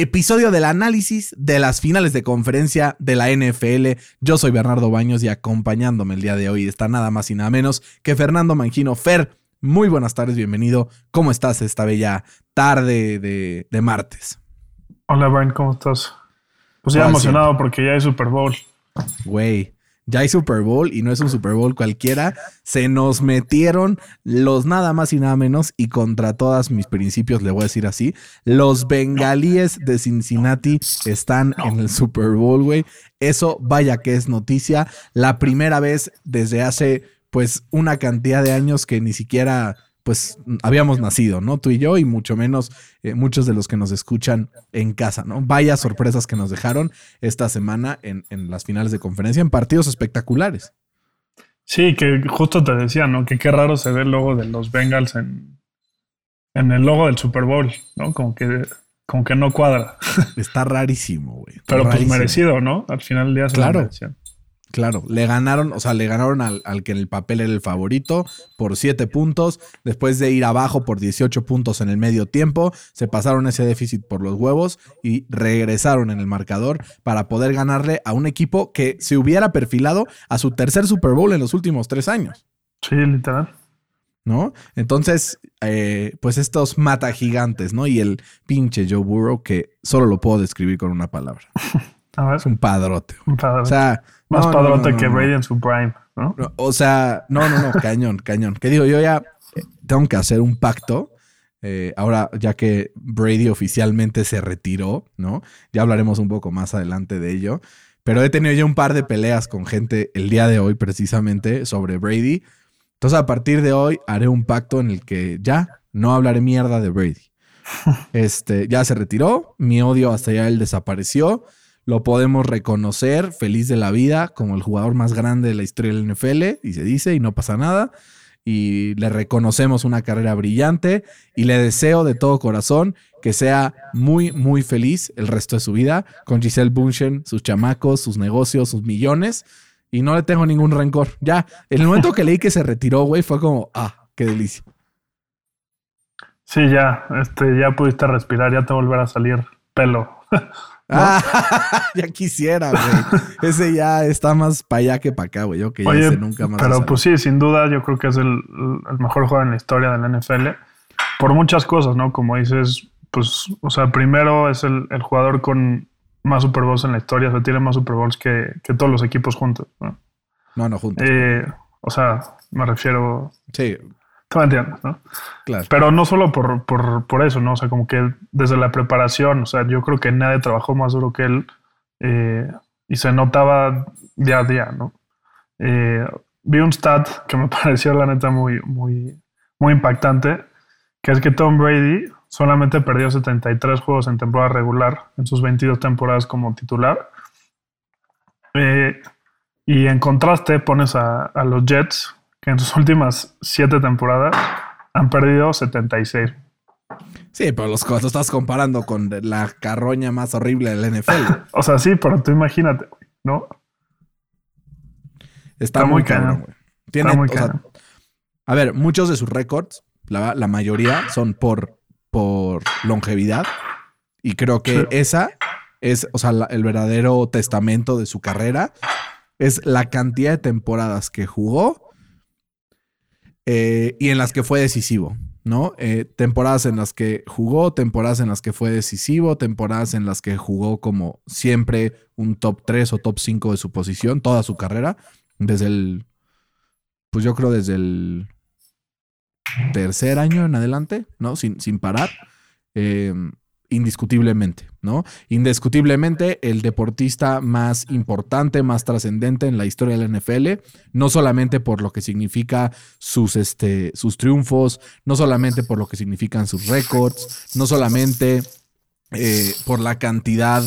episodio del análisis de las finales de conferencia de la NFL. Yo soy Bernardo Baños y acompañándome el día de hoy está nada más y nada menos que Fernando Mangino. Fer, muy buenas tardes, bienvenido. ¿Cómo estás esta bella tarde de, de martes? Hola, Brian, ¿cómo estás? Pues ya emocionado porque ya hay Super Bowl. Güey, ya hay Super Bowl y no es un Super Bowl cualquiera. Se nos metieron los nada más y nada menos y contra todas mis principios, le voy a decir así, los bengalíes de Cincinnati están en el Super Bowl, güey. Eso vaya que es noticia. La primera vez desde hace pues una cantidad de años que ni siquiera pues habíamos nacido, ¿no? Tú y yo y mucho menos eh, muchos de los que nos escuchan en casa, ¿no? Vaya sorpresas que nos dejaron esta semana en, en las finales de conferencia, en partidos espectaculares. Sí, que justo te decía, ¿no? Que qué raro se ve el logo de los Bengals en, en el logo del Super Bowl, ¿no? Como que, como que no cuadra. Está rarísimo, güey. Pero pues merecido, ¿no? Al final del día se Claro. Claro, le ganaron, o sea, le ganaron al, al que en el papel era el favorito por 7 puntos, después de ir abajo por 18 puntos en el medio tiempo, se pasaron ese déficit por los huevos y regresaron en el marcador para poder ganarle a un equipo que se hubiera perfilado a su tercer Super Bowl en los últimos tres años. Sí, literal. ¿no? Entonces, eh, pues estos mata gigantes, ¿no? Y el pinche Joe Burrow, que solo lo puedo describir con una palabra. A ver, Es un padrote. güey. un padrote. O sea, Más no, padrote no, no, que. Brady en su prime, ¿no? No, O sea, no, no, no, cañón, cañón. Que digo, yo ya eh, tengo que hacer un pacto. eh, ahora, ya que Brady oficialmente se retiró, ¿no? Ya hablaremos un poco más adelante de ello. Pero he tenido ya un par de peleas con gente el día de hoy, precisamente, sobre Brady. Entonces, a partir de hoy, haré un pacto en el que ya no hablaré mierda de Brady. Este, ya se retiró, mi odio hasta ya él desapareció. Lo podemos reconocer, feliz de la vida, como el jugador más grande de la historia del NFL, y se dice, y no pasa nada. Y le reconocemos una carrera brillante y le deseo de todo corazón que sea muy, muy feliz el resto de su vida con Giselle Bunchen, sus chamacos, sus negocios, sus millones. Y no le tengo ningún rencor. Ya, el momento que leí que se retiró, güey, fue como, ah, qué delicia. Sí, ya, este, ya pudiste respirar, ya te volverá a salir pelo. Ah, ya quisiera, güey. Ese ya está más para allá que para acá, güey. Yo que ya Oye, ese nunca más. pero pues sí, sin duda, yo creo que es el, el mejor jugador en la historia de la NFL. Por muchas cosas, ¿no? Como dices, pues, o sea, primero es el, el jugador con más Super Bowls en la historia, o sea, tiene más Super Bowls que, que todos los equipos juntos, ¿no? No, no, juntos. Eh, o sea, me refiero, Sí, tú me entiendes, ¿no? claro. Pero no solo por, por, por eso, ¿no? O sea, como que desde la preparación, o sea, yo creo que nadie trabajó más duro que él eh, y se notaba día a día, ¿no? Eh, vi un stat que me pareció, la neta, muy, muy, muy impactante, que es que Tom Brady solamente perdió 73 juegos en temporada regular en sus 22 temporadas como titular. Eh, y en contraste pones a, a los Jets, que en sus últimas 7 temporadas han perdido 76. Sí, pero los lo estás comparando con la carroña más horrible del NFL. O sea, sí, pero tú imagínate, ¿no? Está, Está muy cañón. güey. Tiene, Está muy o sea, cañón. a ver, muchos de sus récords, la, la mayoría son por, por longevidad. Y creo que Sí. esa es, o sea, la- el verdadero testamento de su carrera. Es la cantidad de temporadas que jugó eh, y en las que fue decisivo, ¿no? Eh, temporadas en las que jugó, temporadas en las que fue decisivo, temporadas en las que jugó como siempre un top 3 o top 5 de su posición, toda su carrera, desde el, pues yo creo desde el tercer año en adelante, ¿no? Sin, sin parar. Eh, indiscutiblemente, ¿no? Indiscutiblemente el deportista más importante, más trascendente en la historia de la NFL, no solamente por lo que significa sus, este, sus triunfos, no solamente por lo que significan sus récords, no solamente eh, por la cantidad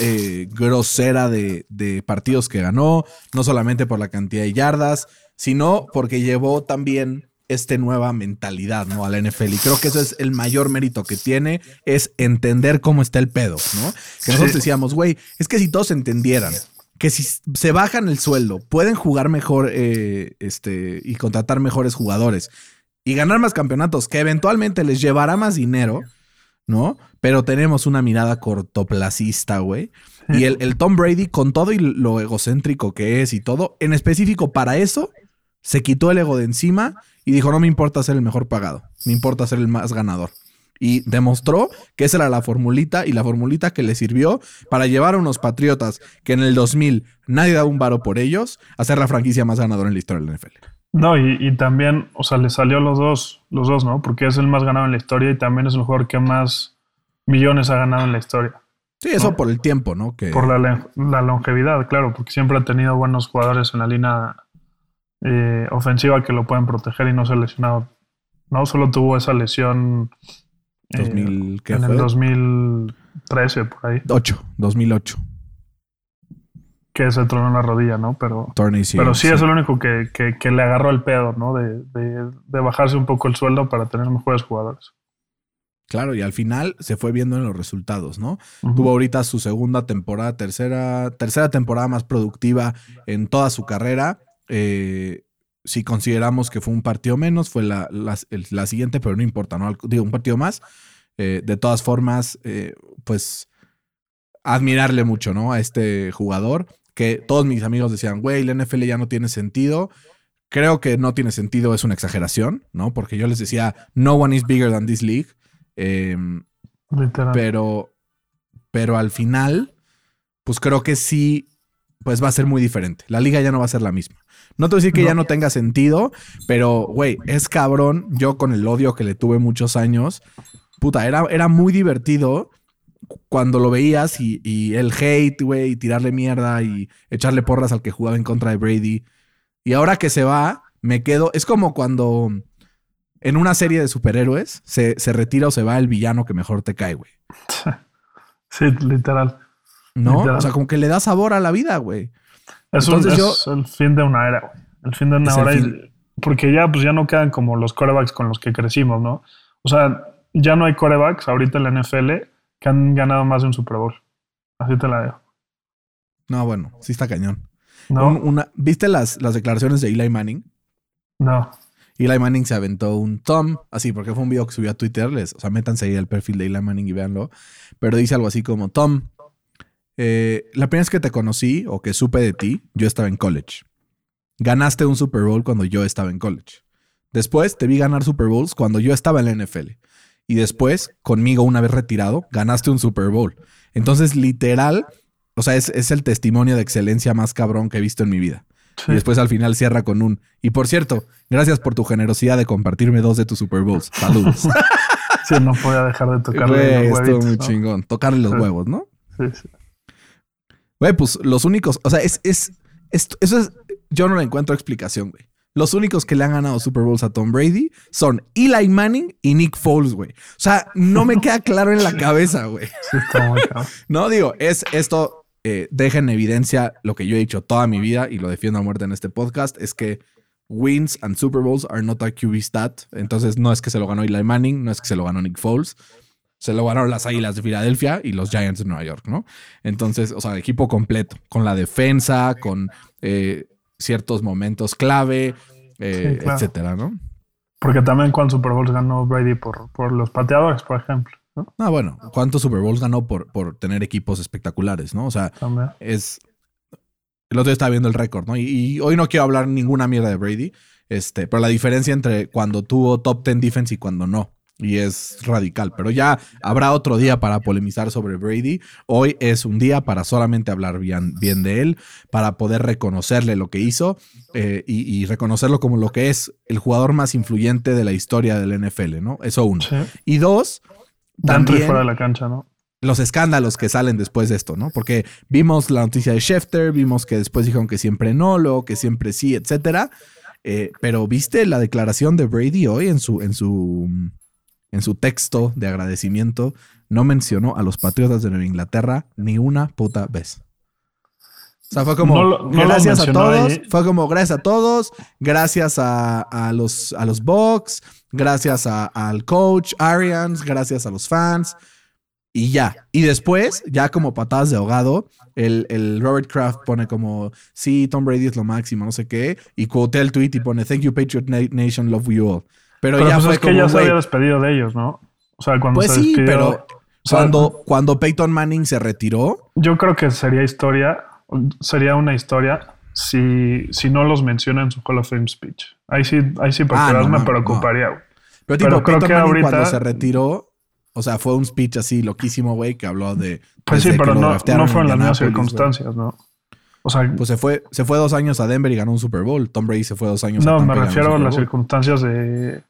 eh, grosera de, de, partidos que ganó, no solamente por la cantidad de yardas, sino porque llevó también esta nueva mentalidad, ¿no? A la NFL. Y creo que eso es el mayor mérito que tiene, es entender cómo está el pedo, ¿no? Que nosotros decíamos, güey, es que si todos entendieran que si se bajan el sueldo, pueden jugar mejor eh, este, y contratar mejores jugadores y ganar más campeonatos, que eventualmente les llevará más dinero, ¿no? Pero tenemos una mirada cortoplacista, güey. Y el, el, Tom Brady, con todo y lo egocéntrico que es y todo, en específico para eso, se quitó el ego de encima y dijo, no me importa ser el mejor pagado, me importa ser el más ganador. Y demostró que esa era la formulita y la formulita que le sirvió para llevar a unos Patriotas que en el 2000 nadie daba un varo por ellos a ser la franquicia más ganadora en la historia de la NFL. No, y, también, o sea, le salió los dos, los dos, ¿no? Porque es el más ganado en la historia y también es el jugador que más millones ha ganado en la historia. Sí, eso por el tiempo, ¿no? Que... Por la, la, longevidad, claro, porque siempre ha tenido buenos jugadores en la línea eh, ofensiva que lo pueden proteger y no se ha lesionado. No solo tuvo esa lesión 2000, eh, en el 2013, por ahí. 8, 2008 que se tronó en la rodilla, ¿no? Pero, pero sí, es el único que, le agarró el pedo, ¿no? De, bajarse un poco el sueldo para tener mejores jugadores. Claro, y al final se fue viendo en los resultados, ¿no? Tuvo ahorita su segunda temporada, tercera, tercera temporada más productiva en toda su carrera. Eh, si consideramos que fue un partido menos, fue la, la, siguiente, pero no importa, ¿no? Digo, un partido más. Eh, de todas formas, eh, pues admirarle mucho, ¿no? A este jugador que todos mis amigos decían, güey, la NFL ya no tiene sentido. Creo que no tiene sentido, es una exageración, ¿no? Porque yo les decía, no one is bigger than this league. Em, pero, pero al final, pues creo que sí, pues va a ser muy diferente. La liga ya no va a ser la misma. No te voy a decir que ya no tenga sentido, pero, güey, es cabrón. Yo con el odio que le tuve muchos años, puta, era, era muy divertido cuando lo veías y, el hate, güey, y tirarle mierda y echarle porras al que jugaba en contra de Brady. Y ahora que se va, me quedo. Es como cuando en una serie de superhéroes se, retira o se va el villano que mejor te cae, güey. Sí, literal. ¿No? O sea, como que le da sabor a la vida, güey. Es, el fin de una era, güey. El fin de una era. porque ya, pues ya no quedan como los corebacks con los que crecimos, ¿no? O sea, ya no hay corebacks ahorita en la NFL que han ganado más de un Super Bowl. Así te la dejo. No, bueno, sí está cañón. No. una, ¿Viste las, las declaraciones de Eli Manning? No. Eli Manning se aventó un Tom, así, porque fue un video que subió a Twitter. Les, o sea, métanse ahí al perfil de Eli Manning y véanlo. Pero dice algo así como: Tom, eh, la primera vez que te conocí o que supe de ti, yo estaba en college. Ganaste un Super Bowl cuando yo estaba en college. Después te vi ganar Super Bowls cuando yo estaba en la NFL y después, conmigo una vez retirado, ganaste un Super Bowl. Entonces, literal, o sea, es, el testimonio de excelencia más cabrón que he visto en mi vida. Y después al final cierra con un. Y por cierto, gracias por tu generosidad de compartirme dos de tus Super Bowls. Saludos. sí, no podía dejar de tocarle los huevos. muy chingón. Tocarle los huevos, ¿no? Sí, sí. Güey, pues los únicos. O sea, es, es, eso es. Yo no le encuentro explicación, güey. Los únicos que le han ganado Super Bowls a Tom Brady son Eli Manning y Nick Foles, güey. O sea, no me queda claro en la cabeza, güey. no, digo, es esto eh, deja en evidencia lo que yo he dicho toda mi vida y lo defiendo a muerte en este podcast, es que wins and Super Bowls are not a QB stat. Entonces, no es que se lo ganó Eli Manning, no es que se lo ganó Nick Foles. Se lo ganaron las Águilas de Filadelfia y los Giants de Nueva York, ¿no? Entonces, o sea, equipo completo, con la defensa, con eh, ciertos momentos clave, eh, etcétera, ¿no? Porque también cuántos Super Bowls ganó Brady por, por los pateadores, por ejemplo. ¿no? Ah, bueno, ¿cuántos Super Bowls ganó por, por tener equipos espectaculares, no? O sea, es. El otro día estaba viendo el récord, ¿no? Y, hoy no quiero hablar ninguna mierda de Brady, este, pero la diferencia entre cuando tuvo top 10 defense y cuando no y es radical. Pero ya habrá otro día para polemizar sobre Brady. Hoy es un día para solamente hablar bien, bien de él, para poder reconocerle lo que hizo eh, y, reconocerlo como lo que es el jugador más influyente de la historia del NFL, ¿no? Eso uno. Y dos, también fuera de la cancha, ¿no? Los escándalos que salen después de esto, ¿no? Porque vimos la noticia de Schefter, vimos que después dijeron que siempre no, luego que siempre sí, etcétera. Eh, pero viste la declaración de Brady hoy en su, en su en su texto de agradecimiento no mencionó a los Patriotas de Nueva Inglaterra ni una puta vez. O sea, fue como No lo- no lo gracias a todos. ahí. Fue como gracias a todos. Gracias a, a los, a los Bucks. Gracias a- al coach Arians. Gracias a los fans. Y ya. Y después, ya como patadas de ahogado, el, el Robert Kraft pone como, sí, Tom Brady es lo máximo, no sé qué. Y quotea el tweet y pone, thank you, Patriot Na- Nation, love you all. Pero, Pero ya pues fue es que como, ya se había despedido de ellos, ¿no? O sea, cuando Pues se sí, despidió, pero o sea, cuando, cuando Peyton Manning se retiró, Yo creo que sería historia, sería una historia si, si no los menciona en su Hall of Fame speech. Ahí sí, ahí sí porque Ah, no me mames, preocuparía. güey. pero tipo, Pero creo Peyton que Manning ahorita- cuando se retiró, o sea, fue un speech así loquísimo, güey, que habló de... Pues sí, pero no, no fueron en las mismas circunstancias, ¿no? O sea, Pues se fue, se fue dos años a Denver y ganó un Super Bowl. Tom Brady se fue dos años a no, me refiero a las circunstancias de,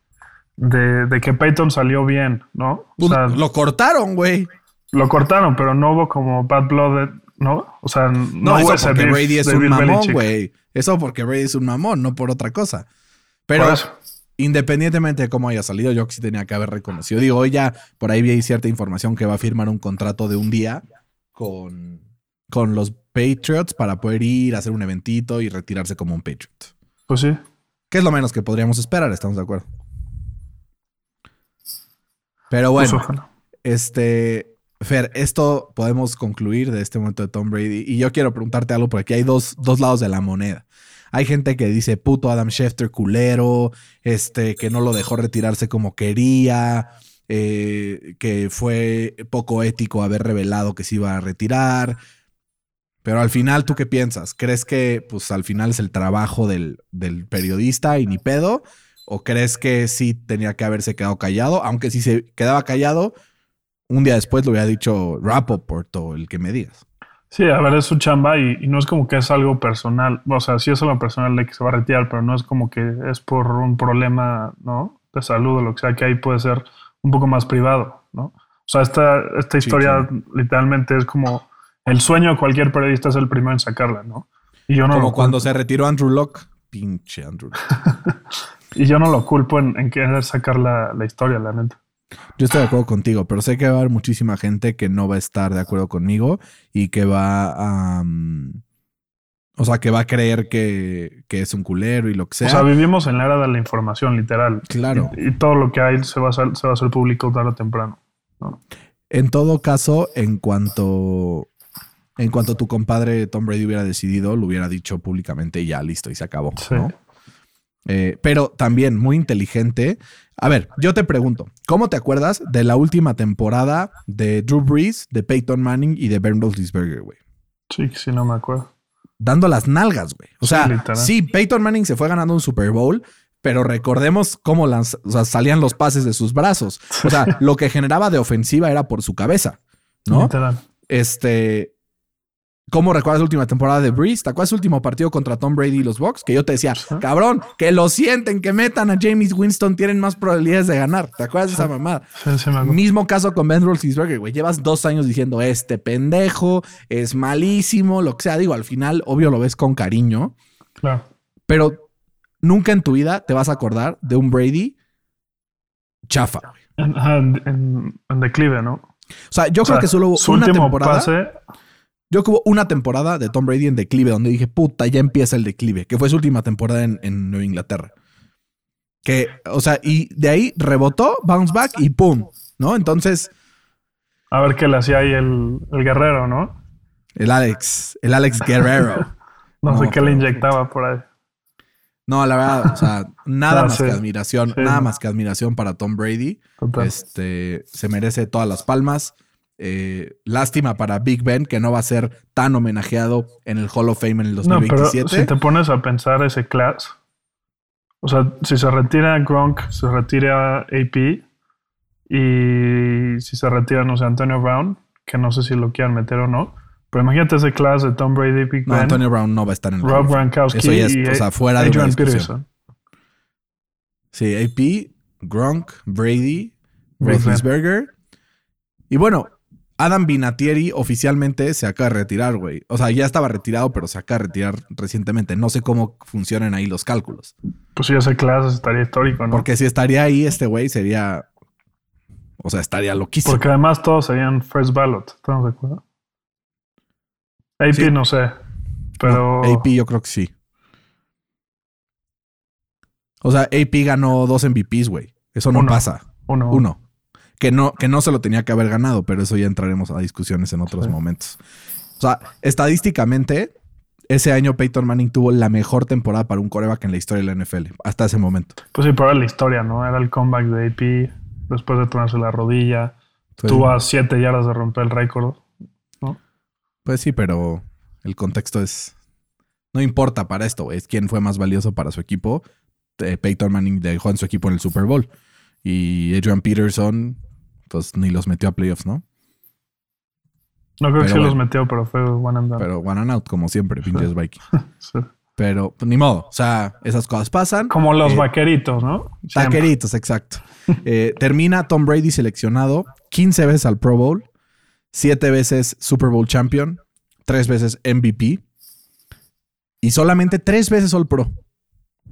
de, de que Peyton salió bien, ¿no? O Pues, sea, lo cortaron, güey. lo cortaron, pero no hubo como bad blood, ¿no? O sea, no, No, hubo eso porque Brady es un mamón, güey. Eso porque Brady es un mamón, no por otra cosa. Pero independientemente de cómo haya salido, yo sí tenía que haber reconocido. Digo, hoy ya por ahí vi cierta información que va a firmar un contrato de un día con, con los Patriots para poder ir a hacer un eventito y retirarse como un Patriot. Pues sí. Que es lo menos que podríamos esperar, estamos de acuerdo. Pero Pues bueno, ojalá. este, Fer, esto podemos concluir de este momento de Tom Brady. Y yo quiero preguntarte algo, porque aquí hay dos, dos lados de la moneda. Hay gente que dice, puto Adam Schefter culero, este, que no lo dejó retirarse como quería, eh, que fue poco ético haber revelado que se iba a retirar. Pero al final, ¿tú qué piensas? ¿Crees que pues al final es el trabajo del, del periodista y ni pedo? ¿O crees que sí tenía que haberse quedado callado? Aunque si se quedaba callado, un día después lo hubiera dicho Rappaport o el que me digas. Sí, a ver, es su chamba y, y no es como que es algo personal. O sea, sí es algo personal de que se va a retirar, pero no es como que es por un problema, ¿no? De salud o lo que sea, que ahí puede ser un poco más privado, ¿no? O sea, esta, esta Sí, historia literalmente es como el sueño de cualquier periodista es el primero en sacarla, ¿no? Y yo no Como cuando se retiró Andrew Locke. Pinche Andrew Locke. y yo no lo culpo en, en querer sacar la, la historia, la neta. Yo estoy de acuerdo contigo, pero sé que va a haber muchísima gente que no va a estar de acuerdo conmigo y que va a... o sea, que va a creer que, que es un culero y lo que sea. O sea, vivimos en la era de la información, literal. claro. Y, y todo lo que hay se va a hacer, se va a hacer público tarde o temprano. En todo caso, en cuanto... En cuanto tu compadre Tom Brady hubiera decidido, lo hubiera dicho públicamente y ya, listo, y se acabó. Sí. ¿no? Eh, pero también muy inteligente. A ver, yo te pregunto, ¿cómo te acuerdas de la última temporada de Drew Brees, de Peyton Manning y de Ben Roethlisberger, güey? Sí, sí, no me acuerdo. Dando las nalgas, güey. O Sí, sea, literal. sí, Peyton Manning se fue ganando un Super Bowl, pero recordemos cómo lanz- o sea, salían los pases de sus brazos. O sea, lo que generaba de ofensiva era por su cabeza, ¿no? Literal. Este. ¿Cómo recuerdas la última temporada de Breeze? ¿Te acuerdas el último partido contra Tom Brady y los Bucks? Que yo te decía, cabrón, que lo sienten, que metan a James Winston, tienen más probabilidades de ganar. ¿Te acuerdas de esa mamada? Sí, sí. Mismo caso con Ben Roethlisberger, güey. Llevas dos años diciendo, este pendejo es malísimo, lo que sea. Digo, al final, obvio, lo ves con cariño, Claro. pero nunca en tu vida te vas a acordar de un Brady chafa. En, ajá, en, en- en declive, ¿no? O sea, yo O creo sea, que solo hubo su una último temporada. pase, Yo hubo una temporada de Tom Brady en declive donde dije, puta, ya empieza el declive, que fue su última temporada en, en Nueva Inglaterra. Que, o sea, y de ahí rebotó, bounce back y pum, ¿no? Entonces, a ver qué le hacía ahí el, el guerrero, ¿no? el Alex, el Alex Guerrero. No, No, sé qué le inyectaba por ahí. No, la verdad, o sea, nada No, más sí. que admiración, Sí, nada más que admiración para Tom Brady. Total. Este, se merece todas las palmas. Eh, lástima para Big Ben, que no va a ser tan homenajeado en el Hall of Fame en el no, pero 2027. si te pones a pensar ese class, o sea, si se retira Gronk, se retira AP y si se retira, no sé, Antonio Brown, que no sé si lo quieran meter o no, pero imagínate ese class de Tom Brady, Big no, Ben, Antonio Brown no va a estar en el Rob. Gronkowski Eso ya es, y o sea, fuera de Adrian. Peterson. Sí, AP, Gronk, Brady. Roethlisberger. Y bueno, Adam Vinatieri oficialmente se acaba de retirar, güey. O sea, ya estaba retirado, pero se acaba de retirar recientemente. No sé cómo funcionan ahí los cálculos. Pues sí, ese class estaría histórico, ¿no? Porque si estaría ahí este güey sería... O sea, estaría loquísimo. Porque además todos serían first ballot. ¿Estamos de acuerdo? AP Sí. no sé. Pero. No, AP yo creo que sí. O sea, AP ganó dos MVPs, güey. Eso no Uno. pasa. Uno. Uno. Que no, que no se lo tenía que haber ganado, pero eso ya entraremos a discusiones en otros momentos. O sea, estadísticamente, ese año Peyton Manning tuvo la mejor temporada para un coreback en la historia de la NFL, hasta ese momento. Pues sí, pero era la historia, ¿no? Era el comeback de AP después de tornarse la rodilla. Pues, Tuvo a 7 yardas de romper el récord. pues sí, pero el contexto es. No importa para esto, es quién fue más valioso para su equipo. Eh, Peyton Manning dejó en su equipo en el Super Bowl. Y Adrian Peterson, pues ni los metió a playoffs, ¿no? No creo que sí los metió, pero fue one and done. Pero one and out, como siempre, pinches Vikings. Sí. Pero pues, ni modo. O sea, esas cosas pasan. Como los Eh, vaqueritos, ¿no? Siempre. Taqueritos, exacto. Eh, termina Tom Brady seleccionado 15 veces al Pro Bowl, 7 veces Super Bowl Champion, 3 veces MVP y solamente 3 veces All Pro.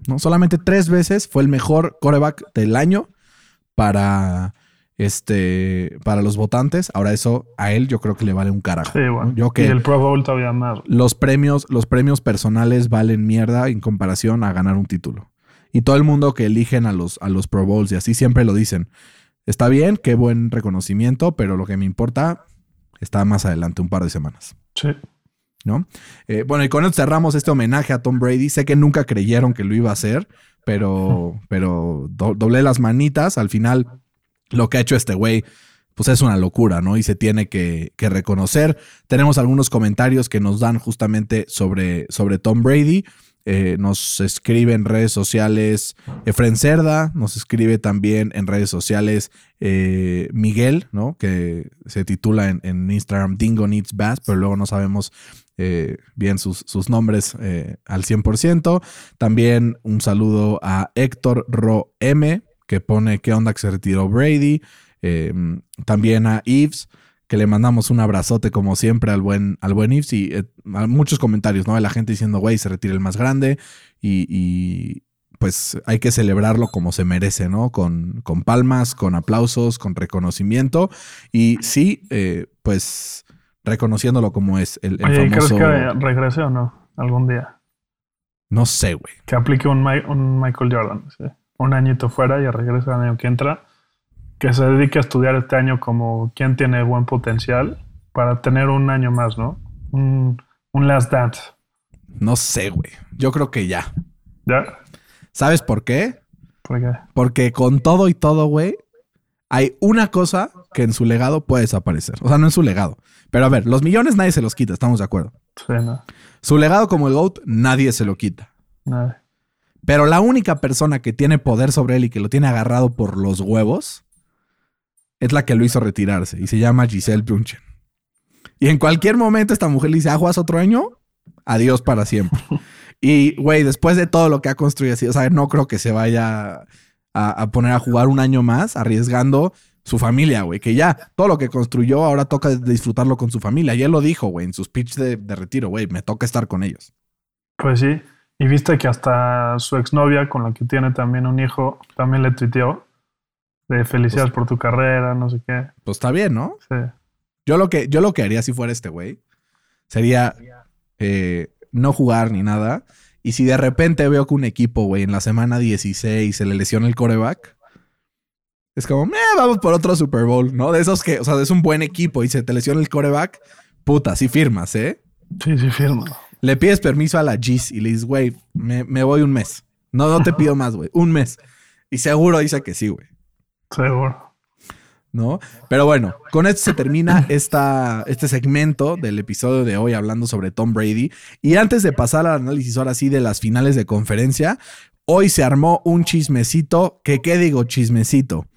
¿no? Solamente 3 veces fue el mejor quarterback del año para, este, para los votantes. Ahora eso a él yo creo que le vale un carajo. Sí, bueno. ¿no? Yo que Y el Pro Bowl todavía más. los premios, los premios personales valen mierda en comparación a ganar un título. Y todo el mundo que eligen a los, a los Pro Bowls y así siempre lo dicen. Está bien, qué buen reconocimiento, pero lo que me importa está más adelante, un par de semanas. Sí. ¿No? Eh, bueno, y con esto cerramos este homenaje a Tom Brady. Sé que nunca creyeron que lo iba a hacer, pero, pero do- doblé las manitas. Al final, lo que ha hecho este güey, pues es una locura, ¿no? Y se tiene que, reconocer. Tenemos algunos comentarios que nos dan justamente sobre, sobre Tom Brady. Eh, nos escribe en redes sociales Efren Cerda, nos escribe también en redes sociales eh, Miguel, ¿no? Que se titula en, Instagram Dingo Needs Bass, pero luego no sabemos eh, bien sus, sus nombres al 100%. También un saludo a Héctor Ro M, que pone qué onda que se retiró Brady. Eh, también a Yves, que le mandamos un abrazote como siempre al buen, al buen Yves. Y eh, muchos comentarios, ¿no? De la gente diciendo, güey, se retira el más grande. Y, y, pues hay que celebrarlo como se merece, ¿no? Con, con palmas, con aplausos, con reconocimiento. Y sí, eh, pues reconociéndolo como es el, el Oye, ¿crees que regrese o no? Algún día. No sé, güey. Que aplique un, un Michael Jordan. ¿sí? Un añito fuera y regrese el año que entra. Que se dedique a estudiar este año como quien tiene buen potencial para tener un año más, ¿no? Un, un last dance. No sé, güey. Yo creo que ya. ¿Ya? ¿Sabes por qué? Porque Porque con todo y todo, güey, hay una cosa que en su legado puede desaparecer. O sea, no en su legado. Pero a ver, los millones nadie se los quita, estamos de acuerdo. sí, no. Su legado como el GOAT, nadie se lo quita. Nada. Pero la única persona que tiene poder sobre él y que lo tiene agarrado por los huevos es la que lo hizo retirarse y se llama Giselle Bunchen. Y en cualquier momento esta mujer le dice, ¿aguas otro año? Adiós para siempre. Y, güey, después de todo lo que ha construido así, o sea, no creo que se vaya a, a poner a jugar un año más arriesgando su familia, güey, que ya todo lo que construyó ahora toca disfrutarlo con su familia. Y él lo dijo, güey, en su speech de, de retiro, güey, me toca estar con ellos. Pues sí. Y viste que hasta su exnovia, con la que tiene también un hijo, también le tuiteó de felicidades por tu carrera, no sé qué. Pues está bien, ¿no? Sí. Yo lo que, yo lo que haría si fuera este güey sería eh, no jugar ni nada. Y si de repente veo que un equipo, güey, en la semana 16 se le lesiona el coreback, es como, "Eh, vamos por otro Super Bowl, ¿no? De esos que, o sea, es un buen equipo y se te lesiona el coreback, puta, sí firmas, ¿eh? Sí, sí, firma. Le pides permiso a la GIS y le dices, güey, me, me voy un mes. No, no te pido más, güey, un mes. Y seguro dice que sí, güey. Seguro. ¿no? Pero bueno, con esto se termina esta, este segmento del episodio de hoy hablando sobre Tom Brady. Y antes de pasar al análisis ahora sí de las finales de conferencia, hoy se armó un chismecito, que qué digo chismecito,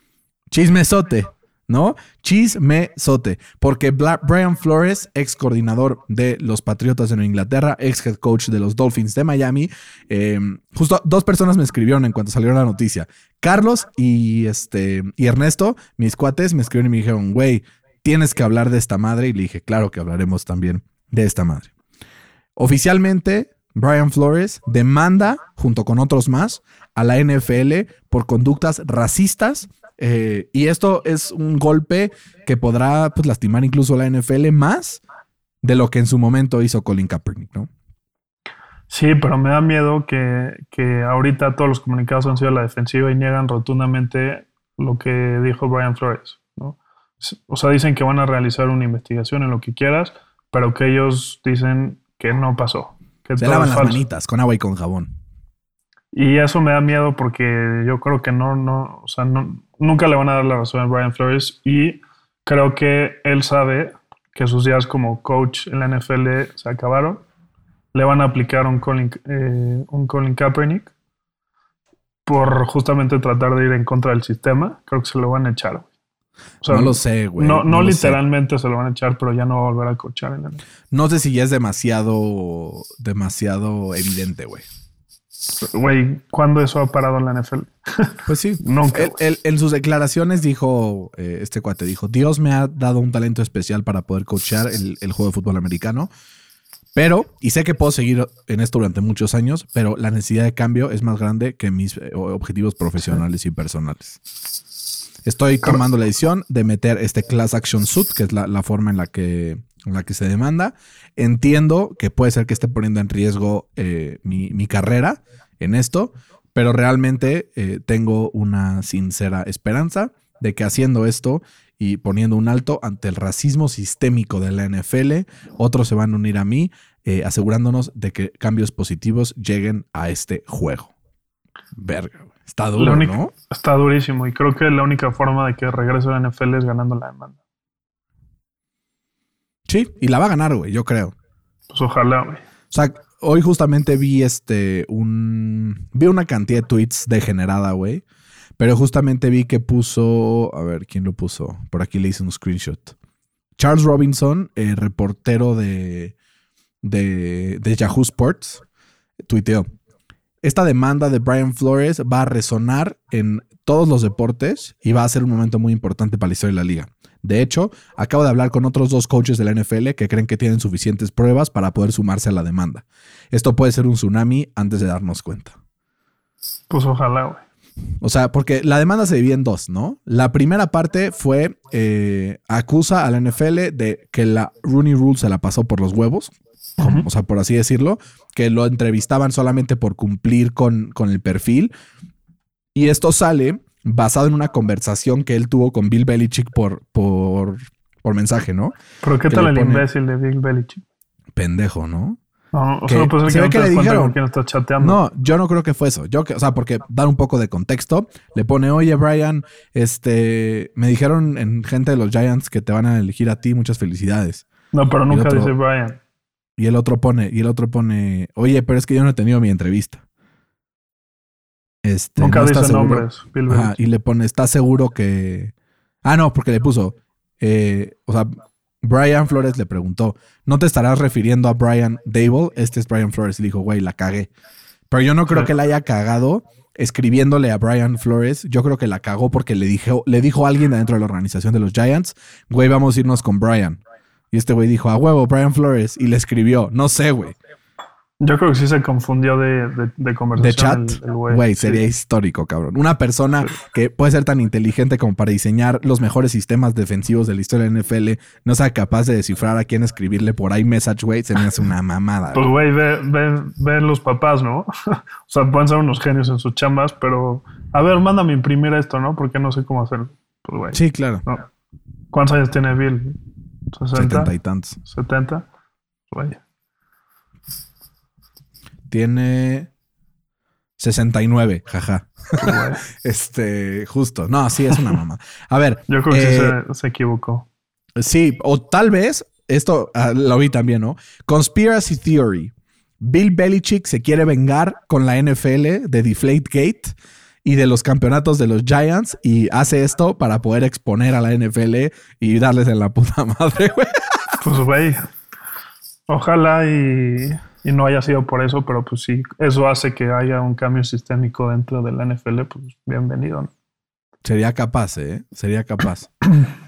chismesote, ¿no? Chismesote, porque Brian Flores, ex coordinador de los Patriotas de Nueva Inglaterra, ex head coach de los Dolphins de Miami, eh, justo dos personas me escribieron en cuanto salió la noticia. Carlos y, este, y Ernesto, mis cuates, me escribieron y me dijeron, güey, tienes que hablar de esta madre. Y le dije, claro que hablaremos también de esta madre. Oficialmente, Brian Flores demanda, junto con otros más, a la NFL por conductas racistas Eh, y esto es un golpe que podrá pues, lastimar incluso a la NFL más de lo que en su momento hizo Colin Kaepernick, ¿no? Sí, pero me da miedo que, que ahorita todos los comunicados han sido a la defensiva y niegan rotundamente lo que dijo Brian Flores, ¿no? O sea, dicen que van a realizar una investigación en lo que quieras, pero que ellos dicen que no pasó. Que Se lavan las manitas con agua y con jabón. Y eso me da miedo porque yo creo que no, no, o sea, no, nunca le van a dar la razón a Brian Flores y creo que él sabe que sus días como coach en la NFL se acabaron. Le van a aplicar un Colin, eh, un Colin Kaepernick por justamente tratar de ir en contra del sistema. Creo que se lo van a echar. güey. O sea, no lo sé, güey. no, no sé. literalmente se lo van a echar, pero ya no va a volver a coachar en la NFL. No sé si ya es demasiado, demasiado evidente, güey. Güey, ¿cuándo eso ha parado en la NFL? Pues sí. Nunca. Él- él- en sus declaraciones dijo, eh, este cuate dijo, Dios me ha dado un talento especial para poder coachear el, el juego de fútbol americano. Pero, y sé que puedo seguir en esto durante muchos años, pero la necesidad de cambio es más grande que mis eh, objetivos profesionales y personales. Estoy tomando la decisión de meter este class action suit, que es la, la forma en la, que, en la que se demanda. Entiendo que puede ser que esté poniendo en riesgo eh, mi, mi carrera en esto, pero realmente eh, tengo una sincera esperanza de que haciendo esto y poniendo un alto ante el racismo sistémico de la NFL, otros se van a unir a mí, eh, asegurándonos de que cambios positivos lleguen a este juego. Verga, está duro, única- ¿no? Está durísimo y creo que la única forma de que regrese a la NFL es ganando la demanda. Sí, y la va a ganar, güey, yo creo. Pues ojalá, güey. O sea, hoy justamente vi este un vi una cantidad de tweets degenerada, güey. Pero justamente vi que puso, a ver, ¿quién lo puso? Por aquí le hice un screenshot. Charles Robinson, eh, reportero de, de, de Yahoo Sports, tuiteó. Esta demanda de Brian Flores va a resonar en todos los deportes y va a ser un momento muy importante para la historia de la liga. De hecho, acabo de hablar con otros dos coaches de la NFL que creen que tienen suficientes pruebas para poder sumarse a la demanda. Esto puede ser un tsunami antes de darnos cuenta. Pues ojalá, güey. O sea, porque la demanda se divide en dos, ¿no? La primera parte fue eh, acusa a la NFL de que la Rooney Rule se la pasó por los huevos, como- o sea, por así decirlo, que lo entrevistaban solamente por cumplir con, con el perfil. Y esto sale basado en una conversación que él tuvo con Bill Belichick por, por, por mensaje, ¿no? Pero qué Que tal el pone- imbécil de Bill Belichick. Pendejo, ¿no? No, no, o sea, no puede ser se que ve no que le dijeron. estás chateando. No, yo no creo que fue eso. Yo, o sea, porque dar un poco de contexto, le pone, oye, Brian, este, me dijeron en gente de los Giants que te van a elegir a ti, muchas felicidades. No, pero nunca otro- dice Brian. Y el otro pone, y el otro pone, oye, pero es que yo no he tenido mi entrevista. Este, Nunca no dice nombres. Bill Ajá, Belichick. y le pone, ¿estás seguro que...? Ah, no, porque le puso, eh, o sea, Brian Flores le preguntó, ¿no te estarás refiriendo a Brian Dable? Este es Brian Flores. Y dijo, güey, la cagué. Pero yo no creo Sí. que la haya cagado escribiéndole a Brian Flores. Yo creo que la cagó porque le dijo, le dijo a alguien dentro de la organización de los Giants, güey, vamos a irnos con Brian. Y este güey dijo, a huevo, Brian Flores. Y le escribió, no sé, güey. Yo creo que sí se confundió de, de, de De conversación. chat, el- el güey. Sí. sería histórico, cabrón. Una persona que puede ser tan inteligente como para diseñar los mejores sistemas defensivos de la historia de la NFL, no sea capaz de descifrar a quién escribirle por ahí message, güey, se me hace una mamada. Pues, güey. güey, ve, ve- ven los papás, ¿no? o sea, pueden ser unos genios en sus chambas, pero a ver, mándame imprimir esto, ¿no? Porque no sé cómo hacerlo. Pues, güey. Sí, claro. no. ¿Cuántos años tiene Bill? ¿60? Setenta y tantos. ¿70? Güey. Tiene 69, jaja. Este, justo. No, sí, es una mamá. A ver. Yo creo que eh, sí se, se equivocó. Sí, o tal vez, esto ah, lo vi también, ¿no? Conspiracy Theory. Bill Belichick se quiere vengar con la NFL de Deflategate y de los campeonatos de los Giants y hace esto para poder exponer a la NFL y darles en la puta madre, güey. Pues, güey. Ojalá y, y no haya sido por eso, pero pues sí, eso hace que haya un cambio sistémico dentro de la NFL, pues bienvenido. ¿no? Sería capaz, ¿eh? Sería capaz.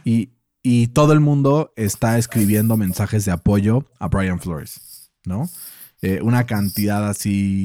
Y, y todo el mundo está escribiendo mensajes de apoyo a Brian Flores, ¿no? Eh, una cantidad así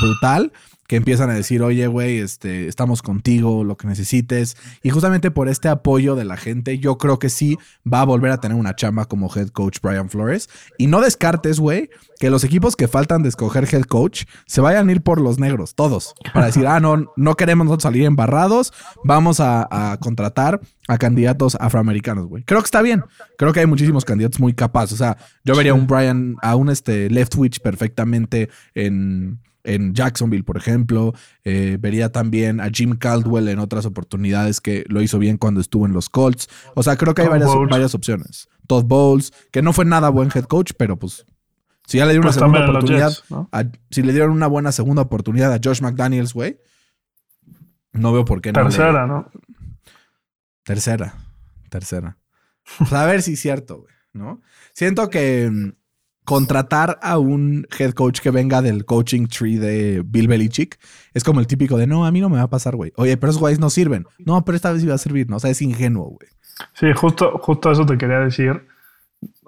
brutal que empiezan a decir, oye, güey, este, estamos contigo, lo que necesites. Y justamente por este apoyo de la gente, yo creo que sí va a volver a tener una chamba como head coach Brian Flores. Y no descartes, güey, que los equipos que faltan de escoger head coach se vayan a ir por los negros, todos, para decir, ah, no, no queremos nosotros salir embarrados, vamos a, a contratar a candidatos afroamericanos, güey. Creo que está bien. Creo que hay muchísimos candidatos muy capaces. O sea, yo vería a un Brian, a un este, left switch perfectamente en en Jacksonville, por ejemplo. Eh, vería también a Jim Caldwell en otras oportunidades que lo hizo bien cuando estuvo en los Colts. O sea, creo que hay varias, varias, opciones. Todd Bowles, que no fue nada buen head coach, pero pues si ya le dieron una pues segunda oportunidad, si le dieron una buena segunda oportunidad a Josh McDaniels, güey, no veo por qué no. Tercera, ¿no? Tercera, tercera. Pues a ver si es cierto, güey, ¿no? Siento que mm, contratar a un head coach que venga del coaching tree de Bill Belichick es como el típico de no, a mí no me va a pasar, güey. Oye, pero esos güeyes no sirven. No, pero esta vez iba a servir, ¿no? O sea, es ingenuo, güey. Sí, justo, justo eso te quería decir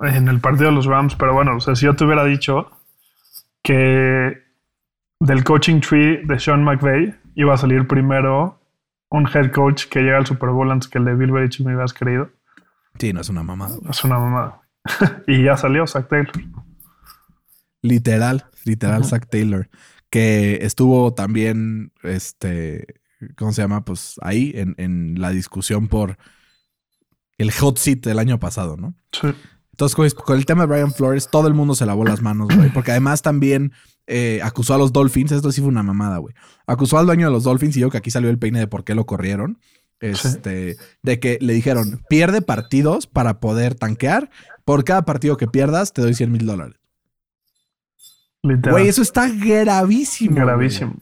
en el partido de los Rams, pero bueno, o sea, si yo te hubiera dicho que del coaching tree de Sean McVay iba a salir primero un head coach que llega al Super Bowl antes que el de Bill Belichick me hubieras creído. Sí, no es una mamada. Es una mamada. y ya salió Zach Taylor. Literal, literal, Zach Taylor, que estuvo también, este, ¿cómo se llama? Pues ahí en, en la discusión por el hot seat del año pasado, ¿no? Sí. Entonces, con el tema de Brian Flores, todo el mundo se lavó las manos, güey, porque además también eh, acusó a los Dolphins, esto sí fue una mamada, güey. Acusó al dueño de los Dolphins y yo que aquí salió el peine de por qué lo corrieron. Este, de que le dijeron, pierde partidos para poder tanquear. Por cada partido que pierdas, te doy 100 mil dólares. Güey, eso está gravísimo. Gravísimo.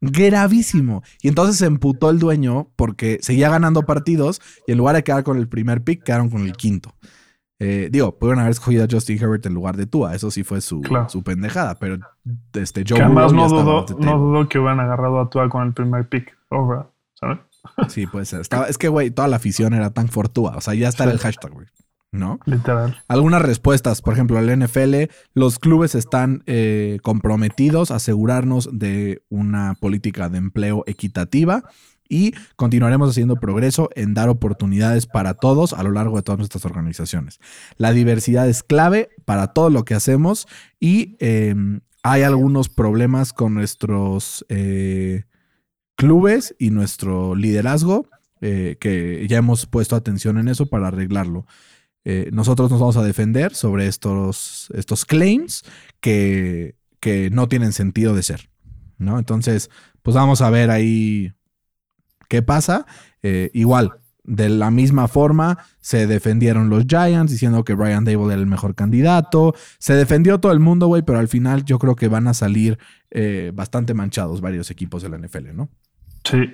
Gravísimo. Y entonces se emputó el dueño porque seguía ganando partidos y en lugar de quedar con el primer pick, quedaron con el quinto. Eh, digo, pudieron haber escogido a Justin Herbert en lugar de Tua. Eso sí fue su, su pendejada. Pero este, Joe que además no dudó, no dudó que hubieran agarrado a Tua con el primer pick. Over, ¿sabes? Sí, puede ser. Estaba, es que, güey, toda la afición era tan fortúa. O sea, ya está el hashtag, güey. ¿No? Literal. Algunas respuestas, por ejemplo, al NFL, los clubes están eh, comprometidos a asegurarnos de una política de empleo equitativa y continuaremos haciendo progreso en dar oportunidades para todos a lo largo de todas nuestras organizaciones. La diversidad es clave para todo lo que hacemos y em, hay algunos problemas con nuestros eh, clubes y nuestro liderazgo eh, que ya hemos puesto atención en eso para arreglarlo. Eh, nosotros nos vamos a defender sobre estos, estos claims que, que no tienen sentido de ser. ¿no? Entonces, pues vamos a ver ahí qué pasa. Eh, igual, de la misma forma, se defendieron los Giants diciendo que Brian Dable era el mejor candidato. Se defendió todo el mundo, güey, pero al final yo creo que van a salir eh, bastante manchados varios equipos de la NFL, ¿no? Sí.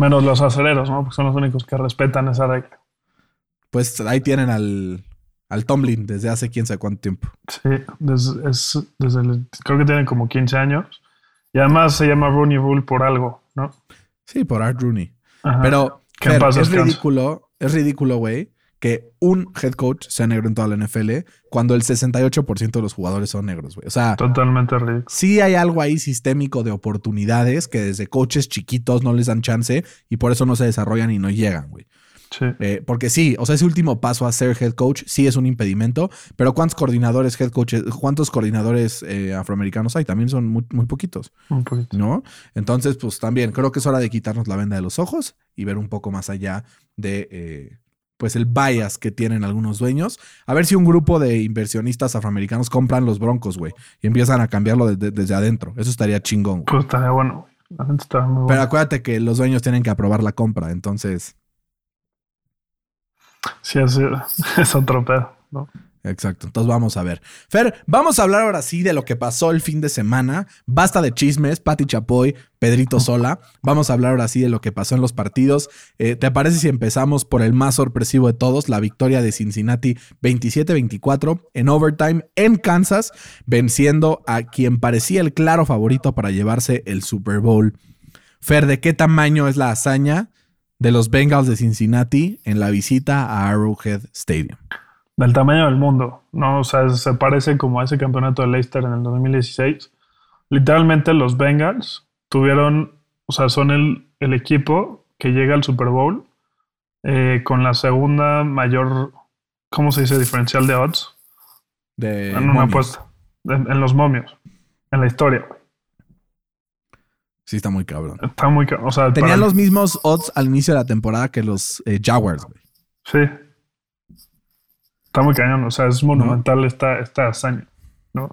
Menos los aceleros, ¿no? Porque son los únicos que respetan esa regla pues ahí tienen al, al Tomlin desde hace quién sabe cuánto tiempo. Sí, desde, es, desde creo que tienen como 15 años. Y además se llama Rooney Rule por algo, ¿no? Sí, por Art Rooney. Pero es ridículo, es ridículo, güey, que un head coach sea negro en toda la NFL cuando el 68% de los jugadores son negros, güey. O sea, totalmente ridículo. Sí hay algo ahí sistémico de oportunidades que desde coaches chiquitos no les dan chance y por eso no se desarrollan y no llegan, güey. Eh, porque sí, o sea, ese último paso a ser head coach sí es un impedimento, pero ¿cuántos coordinadores head coaches, cuántos coordinadores eh, afroamericanos hay? También son muy, poquitos. Muy ¿No? Entonces, pues también creo que es hora de quitarnos la venda de los ojos y ver un poco más allá de, eh, pues, el bias que tienen algunos dueños. A ver si un grupo de inversionistas afroamericanos compran los broncos, güey, y empiezan a cambiarlo desde adentro. Eso estaría chingón. Pues estaría bueno. Pero acuérdate que los dueños tienen que aprobar la compra, entonces Sí, es, es otro pedo, ¿no? Exacto, entonces vamos a ver. Fer, vamos a hablar ahora sí de lo que pasó el fin de semana. Basta de chismes, Pati Chapoy, Pedrito Sola. Vamos a hablar ahora sí de lo que pasó en los partidos. Eh, ¿Te parece si empezamos por el más sorpresivo de todos, la victoria de Cincinnati 27-24 en overtime en Kansas, venciendo a quien parecía el claro favorito para llevarse el Super Bowl? Fer, ¿de qué tamaño es la hazaña? De los Bengals de Cincinnati en la visita a Arrowhead Stadium. Del tamaño del mundo, ¿no? O sea, se parece como a ese campeonato de Leicester en el 2016. Literalmente los Bengals tuvieron, o sea, son el, el equipo que llega al Super Bowl eh, con la segunda mayor, ¿cómo se dice? Diferencial de odds. De en una momios. apuesta. En, en los momios. En la historia. Sí, está muy cabrón. Está muy... ca- O sea, Tenían para- los mismos odds al inicio de la temporada que los eh, Jaguars, güey. Sí. Está muy cañón. O sea, es monumental esta, esta hazaña, ¿no?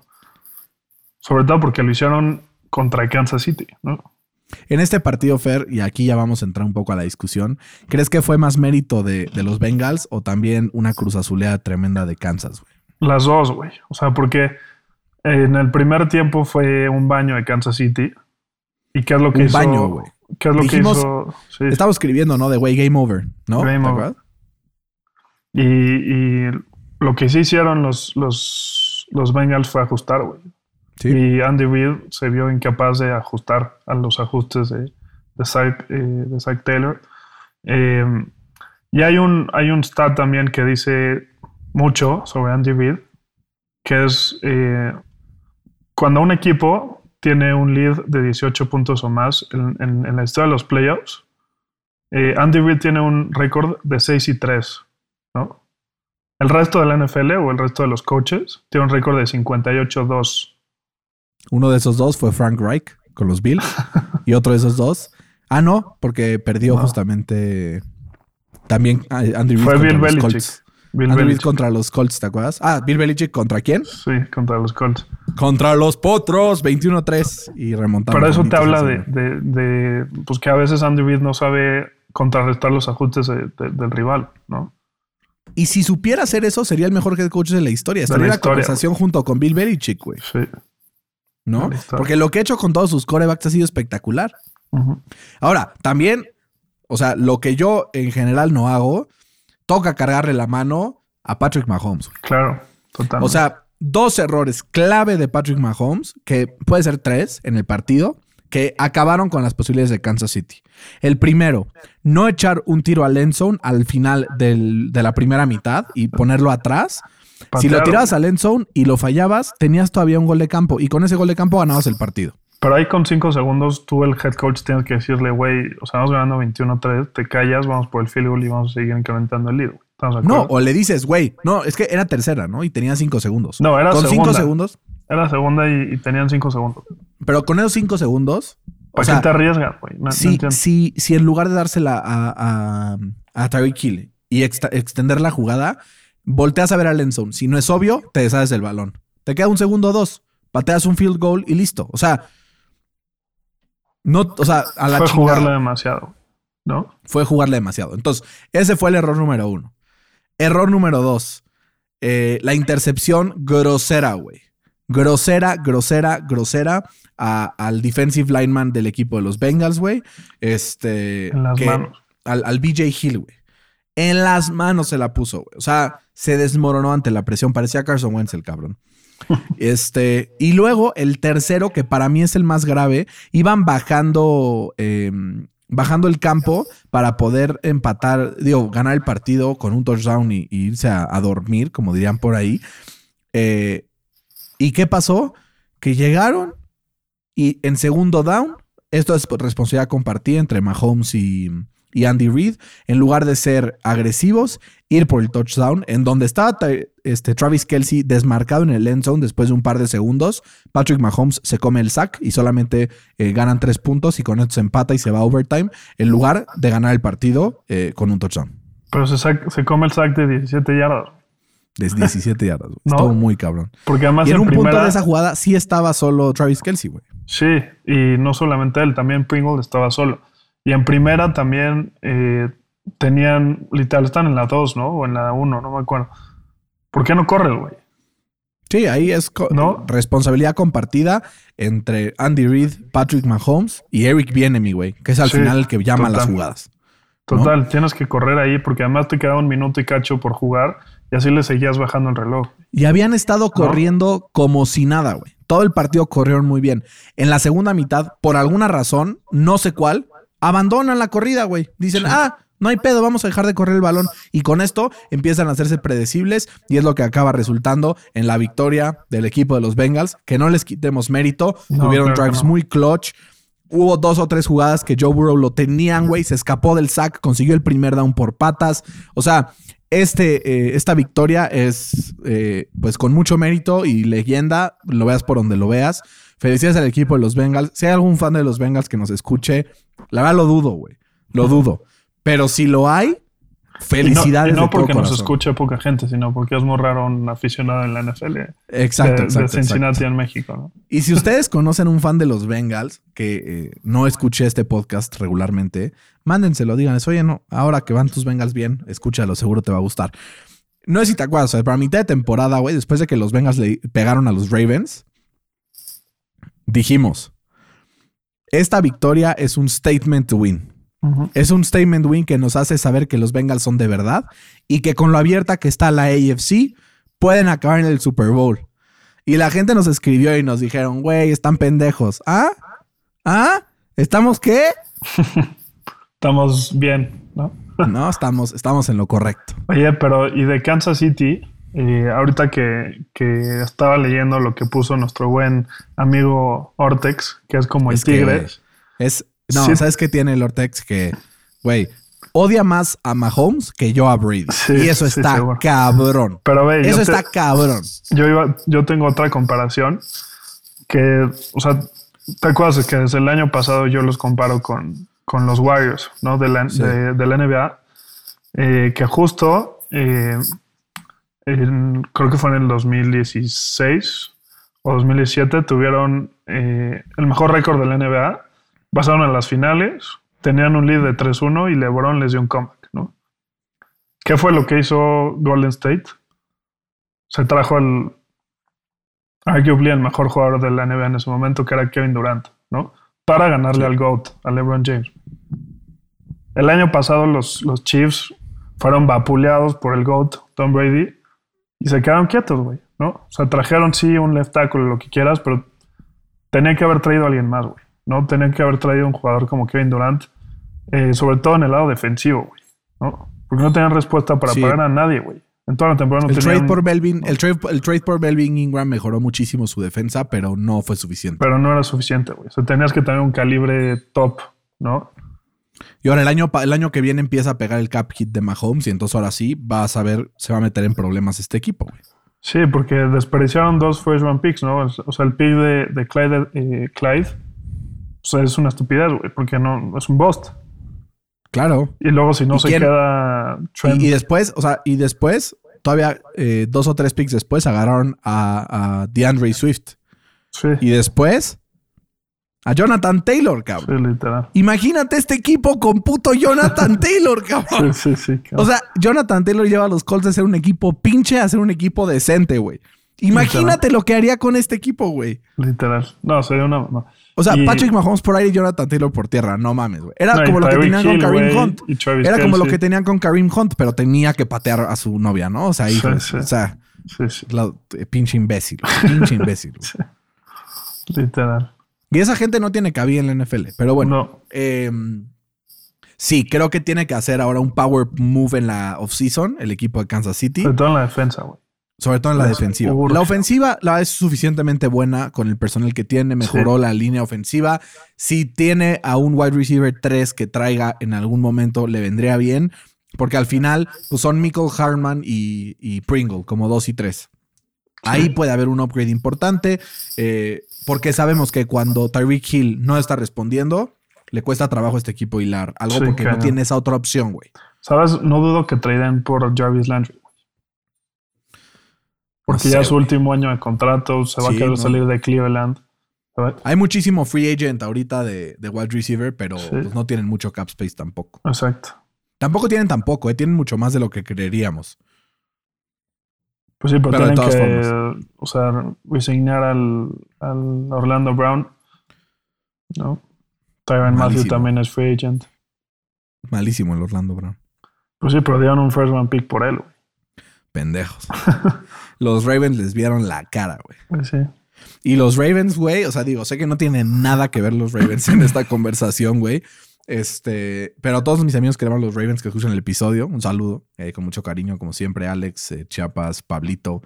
Sobre todo porque lo hicieron contra Kansas City, ¿no? En este partido, Fer, y aquí ya vamos a entrar un poco a la discusión, ¿crees que fue más mérito de, de los Bengals o también una cruz azuleada tremenda de Kansas, güey? Las dos, güey. O sea, porque en el primer tiempo fue un baño de Kansas City. ¿Y qué es lo que Un hizo? baño, güey. ¿Qué es lo Dijimos- que hizo? Sí. Estamos escribiendo, ¿no? De güey, game over, ¿no? Game ¿Te over. Y, y lo que sí hicieron los, los, los Bengals fue ajustar, güey. Sí. Y Andy Reid se vio incapaz de ajustar a los ajustes de, de, Zach, eh, de Zach Taylor. Eh, y hay un, hay un stat también que dice mucho sobre Andy Reid, que es eh, cuando un equipo tiene un lead de 18 puntos o más en, en- en la historia de los playoffs, eh, Andy Reid tiene un récord de 6 y 3, ¿no? El resto de la NFL o el resto de los coaches tiene un récord de 58-2. Uno de esos dos fue Frank Reich con los Bills y otro de esos dos. Ah, no, porque perdió No. justamente también ah, Andy Reid Fue Bill Belichick. Colts. Bill Belichick. contra los Colts, ¿te acuerdas? Ah, Bill Belichick contra quién? Sí, contra los Colts. Contra los Potros, 21-3 y remontamos. Pero eso te habla de, de- de, pues que a veces Andy Reid no sabe contrarrestar los ajustes de- de- del rival, ¿no? Y si supiera hacer eso, sería el mejor head coach de la historia. Estaría en la conversación junto con Bill Belichick, güey. Sí. ¿No? Porque lo que ha hecho con todos sus corebacks ha sido espectacular. Ahora, también, o sea, lo que yo en general no hago, toca cargarle la mano a Patrick Mahomes. Claro, totalmente. O sea, dos errores clave de Patrick Mahomes, que puede ser tres en el partido, que acabaron con las posibilidades de Kansas City. El primero, no echar un tiro al end zone al final del- de la primera mitad y ponerlo atrás. Si lo tirabas al end zone y lo fallabas, tenías todavía un gol de campo y con ese gol de campo ganabas el partido. Pero ahí con cinco segundos, tú, el head coach, tienes que decirle, güey, o sea, vamos ganando 21-3, te callas, vamos por el field goal y vamos a seguir incrementando el lead. güey. ¿Estamos de No, o le dices, güey, no, es que era tercera, ¿no? Y tenía cinco segundos. No, era Con cinco segunda. segundos, Era segunda y, y tenían cinco segundos. pero con esos cinco segundos, o ¿Para sea, qué te arriesgas, güey? No, no si, entiendo. si, si en lugar de dársela a, a, a Tyreek Hill y extender la jugada, volteas a ver al end zone. Si no es obvio, te deshaces del balón. Te queda un segundo o dos, pateas un field goal y listo. O sea, no, o sea, a la Fue chingada. jugarle demasiado, ¿no? fue jugarle demasiado. Entonces, ese fue el error número uno. Error número dos. eh, la intercepción grosera, güey. Grosera, grosera, grosera a- al defensive lineman del equipo de los Bengals, güey. Este. En las que- manos. Al, al BJ Hill, güey. En las manos se la puso, güey. O sea, se desmoronó ante la presión. Parecía Carson Wentz el cabrón. Este, y luego el tercero, que para mí es el más grave, iban bajando, eh, bajando el campo para poder empatar, digo, ganar el partido con un touchdown y, y irse a, a dormir, como dirían por ahí. Eh, ¿Y qué pasó? Que llegaron y en segundo down, esto es responsabilidad compartida entre Mahomes y, y Andy Reid, en lugar de ser agresivos, ir por el touchdown, en donde estaba este, Travis Kelsey desmarcado en el end zone después de un par de segundos. Patrick Mahomes se come el sack y solamente eh, ganan tres puntos y con esto se empata y se va a overtime, en lugar de ganar el partido eh, con un touchdown. Pero se, sac- se come el sack de 17 yardas. De 17 yardas. güey. No. Estuvo muy cabrón. Porque además Y en en un punto de esa jugada sí estaba solo Travis Kelsey, güey. Sí, y no solamente él, también Pringle estaba solo. Y en primera también eh, tenían, literal, están en la 2, ¿no? O en la 1, no me acuerdo. ¿Por qué no corre el güey? Sí, ahí es co- ¿No? responsabilidad compartida entre Andy Reid, Patrick Mahomes y Eric Bienemy, güey, que es al Sí, final el que llama las total. jugadas. Total, tienes que correr ahí porque además te quedaba un minuto y cacho por jugar y así le seguías bajando el reloj. Y habían estado corriendo como si nada, güey. Todo el partido corrieron muy bien. En la segunda mitad, por alguna razón, no sé cuál, abandonan la corrida, güey. Dicen, ah, no hay pedo, vamos a dejar de correr el balón. Y con esto empiezan a hacerse predecibles y es lo que acaba resultando en la victoria del equipo de los Bengals. Que no les quitemos mérito. No, Tuvieron drives no. muy clutch. hubo dos o tres jugadas que Joe Burrow lo tenían, güey. Se escapó del sack, consiguió el primer down por patas. O sea, este, eh, esta victoria es eh, pues con mucho mérito y leyenda, lo veas por donde lo veas. Felicidades al equipo de los Bengals. Si hay algún fan de los Bengals que nos escuche, la verdad lo dudo, güey. Lo dudo. Pero si lo hay, felicidades. Y no, de todo porque nos escuche poca gente, sino porque es muy raro un aficionado en la NFL Exacto, de, exacto, de Cincinnati exacto. en México. ¿no? Y si ustedes conocen un fan de los Bengals que eh, no escuché este podcast regularmente, mándenselo, díganles, oye, no, ahora que van tus Bengals bien, escúchalo, seguro te va a gustar. No sé si te acuerdas, o sea, para mitad de temporada, güey, después de que los Bengals le pegaron a los Ravens, dijimos, esta victoria es un statement to win. Es un statement win que nos hace saber que los Bengals son de verdad y que con lo abierta que está la AFC pueden acabar en el Super Bowl. Y la gente nos escribió y nos dijeron, güey, están pendejos. ¿Ah? ¿Ah? ¿Estamos qué? Estamos bien, ¿no? No, estamos, estamos en lo correcto. Oye, pero y de Kansas City, ahorita que, que estaba leyendo lo que puso nuestro buen amigo Ortex, que es como el Es Tigres. Es, no, Sí. ¿sabes qué tiene el Ortex? Que, güey, odia más a Mahomes que yo a Brady. Sí, y eso está cabrón. Pero ve, Eso te- está cabrón. yo, iba, yo tengo otra comparación que, o sea, ¿te acuerdas que desde el año pasado yo los comparo con, con los Warriors, ¿no? De la, de la NBA, eh, que justo, eh, en- creo que fue en el 2016 o 2017, tuvieron eh, el mejor récord de la NBA, pasaron a las finales, tenían un lead de 3-1 y LeBron les dio un comeback, ¿no? ¿Qué fue lo que hizo Golden State? Se trajo al arguably el mejor jugador de la NBA en ese momento, que era Kevin Durant, ¿no? Para ganarle al GOAT, a LeBron James. El año pasado los, los Chiefs fueron vapuleados por el GOAT, Tom Brady, y se quedaron quietos, güey, ¿no? O sea, trajeron sí un left tackle, lo que quieras, pero tenía que haber traído a alguien más, güey, ¿no? Tenían que haber traído un jugador como Kevin Durant, eh, sobre todo en el lado defensivo, güey, ¿no? Porque no tenían respuesta para Sí. parar a nadie, güey. En toda la temporada no El tenían... trade, por Belvin, el, trade, el trade por Belvin Ingram mejoró muchísimo su defensa, pero no fue suficiente. pero no era suficiente, güey. O sea, tenías que tener un calibre top, ¿no? Y ahora el año, el año que viene empieza a pegar el cap hit de Mahomes y entonces ahora sí vas a ver, se va a meter en problemas este equipo. güey. Sí, porque desperdiciaron dos first round picks, ¿no? O sea, el pick de, de Clyde, eh, Clyde o sea, es una estupidez, güey, porque no es un bust. Claro. Y luego si no ¿Y se quién- queda Trent, Y, y después, o sea, y después, todavía eh, dos o tres picks después agarraron a, a DeAndre Swift. sí, Y después a Jonathan Taylor, sí, cabrón. literal. Imagínate este equipo con puto Jonathan Taylor, cabrón. Sí, sí, sí. cabrón. O sea, Jonathan Taylor lleva a los Colts de ser un equipo pinche a ser un equipo decente, güey. Imagínate lo que haría con este equipo, güey. literal. No, sería una... no. O sea, Y- Patrick Mahomes por aire y Jonathan Taylor por tierra. No mames, güey. Era No, como lo que tenían con Kareem Hunt. Era como lo que tenían con Kareem Hunt, pero tenía que patear a su novia, ¿no? O sea, hijo, Sí, sí. o sea, Sí, sí, la- eh, pinche imbécil. Pinche imbécil. literal. Y esa gente no tiene cabida en la NFL. Pero bueno, No, eh, sí, creo que tiene que hacer ahora un power move en la offseason, el equipo de Kansas City. sobre todo en la defensa, güey. Sobre todo en la defensiva. urge. La ofensiva la es suficientemente buena con el personal que tiene, mejoró la línea ofensiva. Si tiene a un wide receiver 3 que traiga en algún momento, le vendría bien. Porque al final pues son Michael Harman y, y Pringle, como 2 y 3. Ahí puede haber un upgrade importante. eh, porque sabemos que cuando Tyreek Hill no está respondiendo, le cuesta trabajo a este equipo hilar. Algo Sí, porque no tiene esa otra opción, güey. ¿Sabes? No dudo que traiden por Jarvis Landry. güey. Porque No ya es su último año de contrato, se va Sí, a querer no. salir de Cleveland. ¿sabes? Hay muchísimo free agent ahorita de, de wide receiver, pero Sí. pues, no tienen mucho cap space tampoco. Exacto. Tampoco tienen tampoco, eh, tienen mucho más de lo que creeríamos. Pues sí, pero, Pero tienen que, o sea, resignar al, al Orlando Brown. ¿No? Tyron Matthew también es free agent. Malísimo el Orlando Brown. Pues sí, pero dieron un first round pick por él, güey. Pendejos. los Ravens les vieron la cara, güey. Pues sí. Y los Ravens, güey, o sea, digo, sé que no tienen nada que ver los Ravens en esta conversación, güey. Este, pero a todos mis amigos que llaman los Ravens que escuchan el episodio, un saludo, eh, con mucho cariño, como siempre, Alex, eh, Chiapas, Pablito.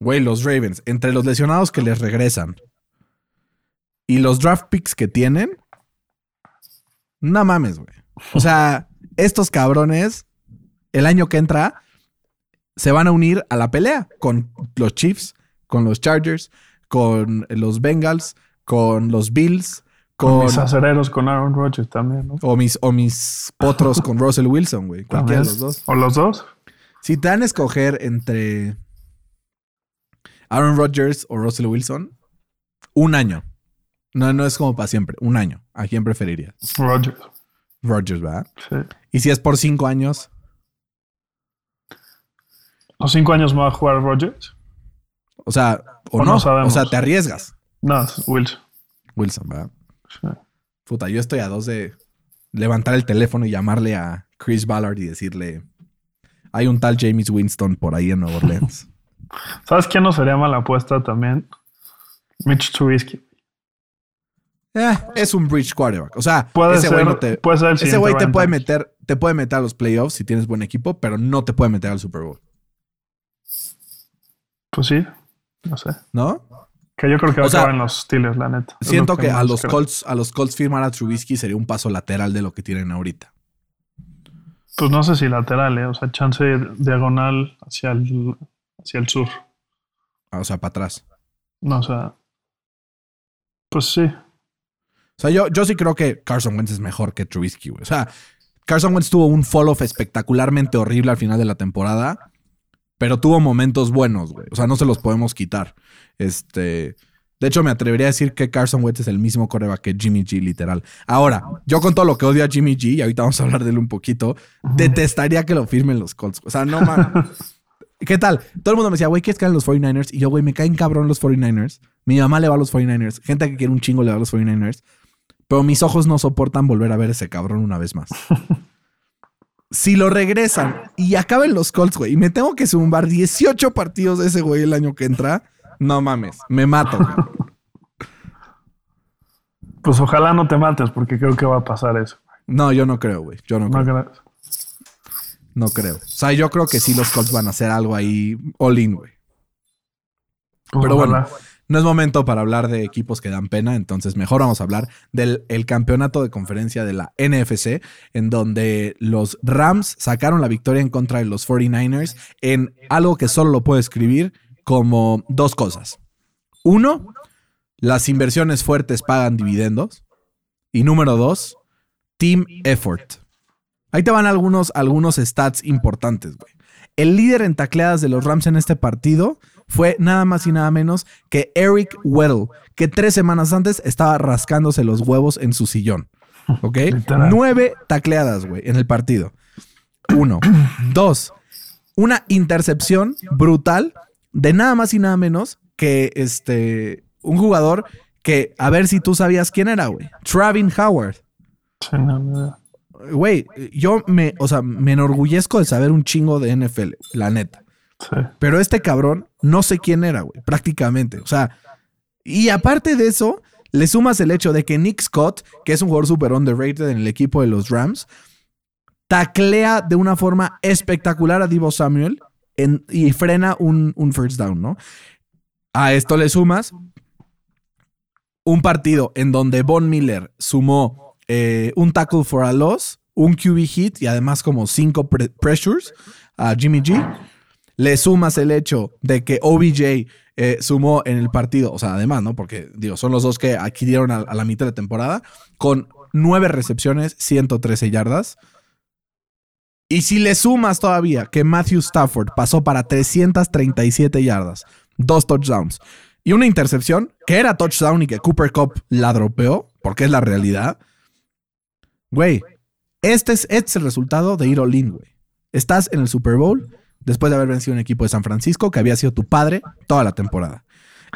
Güey, los Ravens, entre los lesionados que les regresan, y los draft picks que tienen, no mames, güey. O sea, estos cabrones, el año que entra, se van a unir a la pelea con los Chiefs, con los Chargers, con los Bengals, con los Bills, Con con, mis acereros con Aaron Rodgers también, ¿no? o, mis, o mis potros con Russell Wilson, güey. Cualquiera de los dos. ¿O los dos? Si te dan a escoger entre Aaron Rodgers o Russell Wilson, un año. No, no es como para siempre. Un año. ¿A quién preferirías? Rodgers. Rodgers, ¿verdad? Sí. Y si es por cinco años, ¿Los cinco años me va a jugar Rodgers? o sea, o, O no, no o sea, te arriesgas. No, Wilson. Wilson, ¿verdad? Puta, yo estoy a dos de levantar el teléfono y llamarle a Chris Ballard y decirle, hay un tal James Winston por ahí en Nueva Orleans. ¿Sabes quién no sería mala apuesta también? Mitch Trubisky. Eh, es un bridge quarterback. O sea, Puede ese ser, güey no te, puede ser ese güey te puede meter, te puede meter a los playoffs si tienes buen equipo, pero no te puede meter al Super Bowl. Pues sí, no sé. ¿No? Que yo creo que va O a acabar en los Steelers, la neta. Siento lo que a los creo. Colts, a los Colts firmar a Trubisky sería un paso lateral de lo que tienen ahorita. Pues no sé si lateral, ¿eh? o sea, chance diagonal hacia el, hacia el sur. O sea, para atrás. No, o sea. Pues sí. O sea, yo, yo sí creo que Carson Wentz es mejor que Trubisky, güey. O sea, Carson Wentz tuvo un fall-off espectacularmente horrible al final de la temporada, pero tuvo momentos buenos, güey. O sea, no se los podemos quitar. Este. De hecho, me atrevería a decir que Carson Wentz es el mismo coreback que Jimmy G, literal. Ahora, yo con todo lo que odio a Jimmy G, y ahorita vamos a hablar de él un poquito, detestaría que lo firmen los Colts. O sea, no mames. ¿Qué tal? Todo el mundo me decía, güey, ¿quieres en los 49ers? Y yo, güey, me caen cabrón los 49ers. Mi mamá le va a los 49ers. Gente que quiere un chingo le va a los 49ers. Pero mis ojos no soportan volver a ver ese cabrón una vez más. si lo regresan y acaben los Colts, güey, y me tengo que zumbar 18 partidos de ese güey el año que entra, no mames, me mato. güey. Pues ojalá no te mates, porque creo que va a pasar eso. No, yo no creo, güey. Yo no No creo. No creo. O sea, yo creo que sí los Colts van a hacer algo ahí all in, güey. Pues Pero bueno, ojalá. No es momento para hablar de equipos que dan pena, entonces mejor vamos a hablar del el campeonato de conferencia de la NFC, en donde los Rams sacaron la victoria en contra de los 49ers en algo que solo lo puedo escribir como dos cosas. Uno, las inversiones fuertes pagan dividendos. Y número dos, team effort. Ahí te van algunos, algunos stats importantes, güey. El líder en tacleadas de los Rams en este partido fue nada más y nada menos que Eric Weddle, que tres semanas antes estaba rascándose los huevos en su sillón. ¿Ok? Nueve tacleadas, güey, en el partido. Uno. Dos. Una intercepción brutal de nada más y nada menos que este. Un jugador que, a ver si tú sabías quién era, güey. Travin Howard. Güey, yo me, o sea, me enorgullezco de saber un chingo de NFL, la neta. Pero este cabrón, no sé quién era, güey, prácticamente. O sea, y aparte de eso, le sumas el hecho de que Nick Scott, que es un jugador super underrated en el equipo de los Rams, taclea de una forma espectacular a Divo Samuel y frena un, first down, ¿no? A esto le sumas un partido en donde Von Miller sumó eh, un tackle for a loss, un QB hit y además como cinco pre- pressures a Jimmy G. Le sumas el hecho de que OBJ eh, sumó en el partido, o sea, además, ¿no? Porque, digo, son los dos que adquirieron a, a la mitad de temporada, con nueve recepciones, 113 yardas. Y si le sumas todavía que Matthew Stafford pasó para 337 yardas, dos touchdowns y una intercepción, que era touchdown y que Cooper Cup la dropeó, porque es la realidad. Güey, este es, este es el resultado de ir güey. Estás en el Super Bowl después de haber vencido un equipo de San Francisco que había sido tu padre toda la temporada.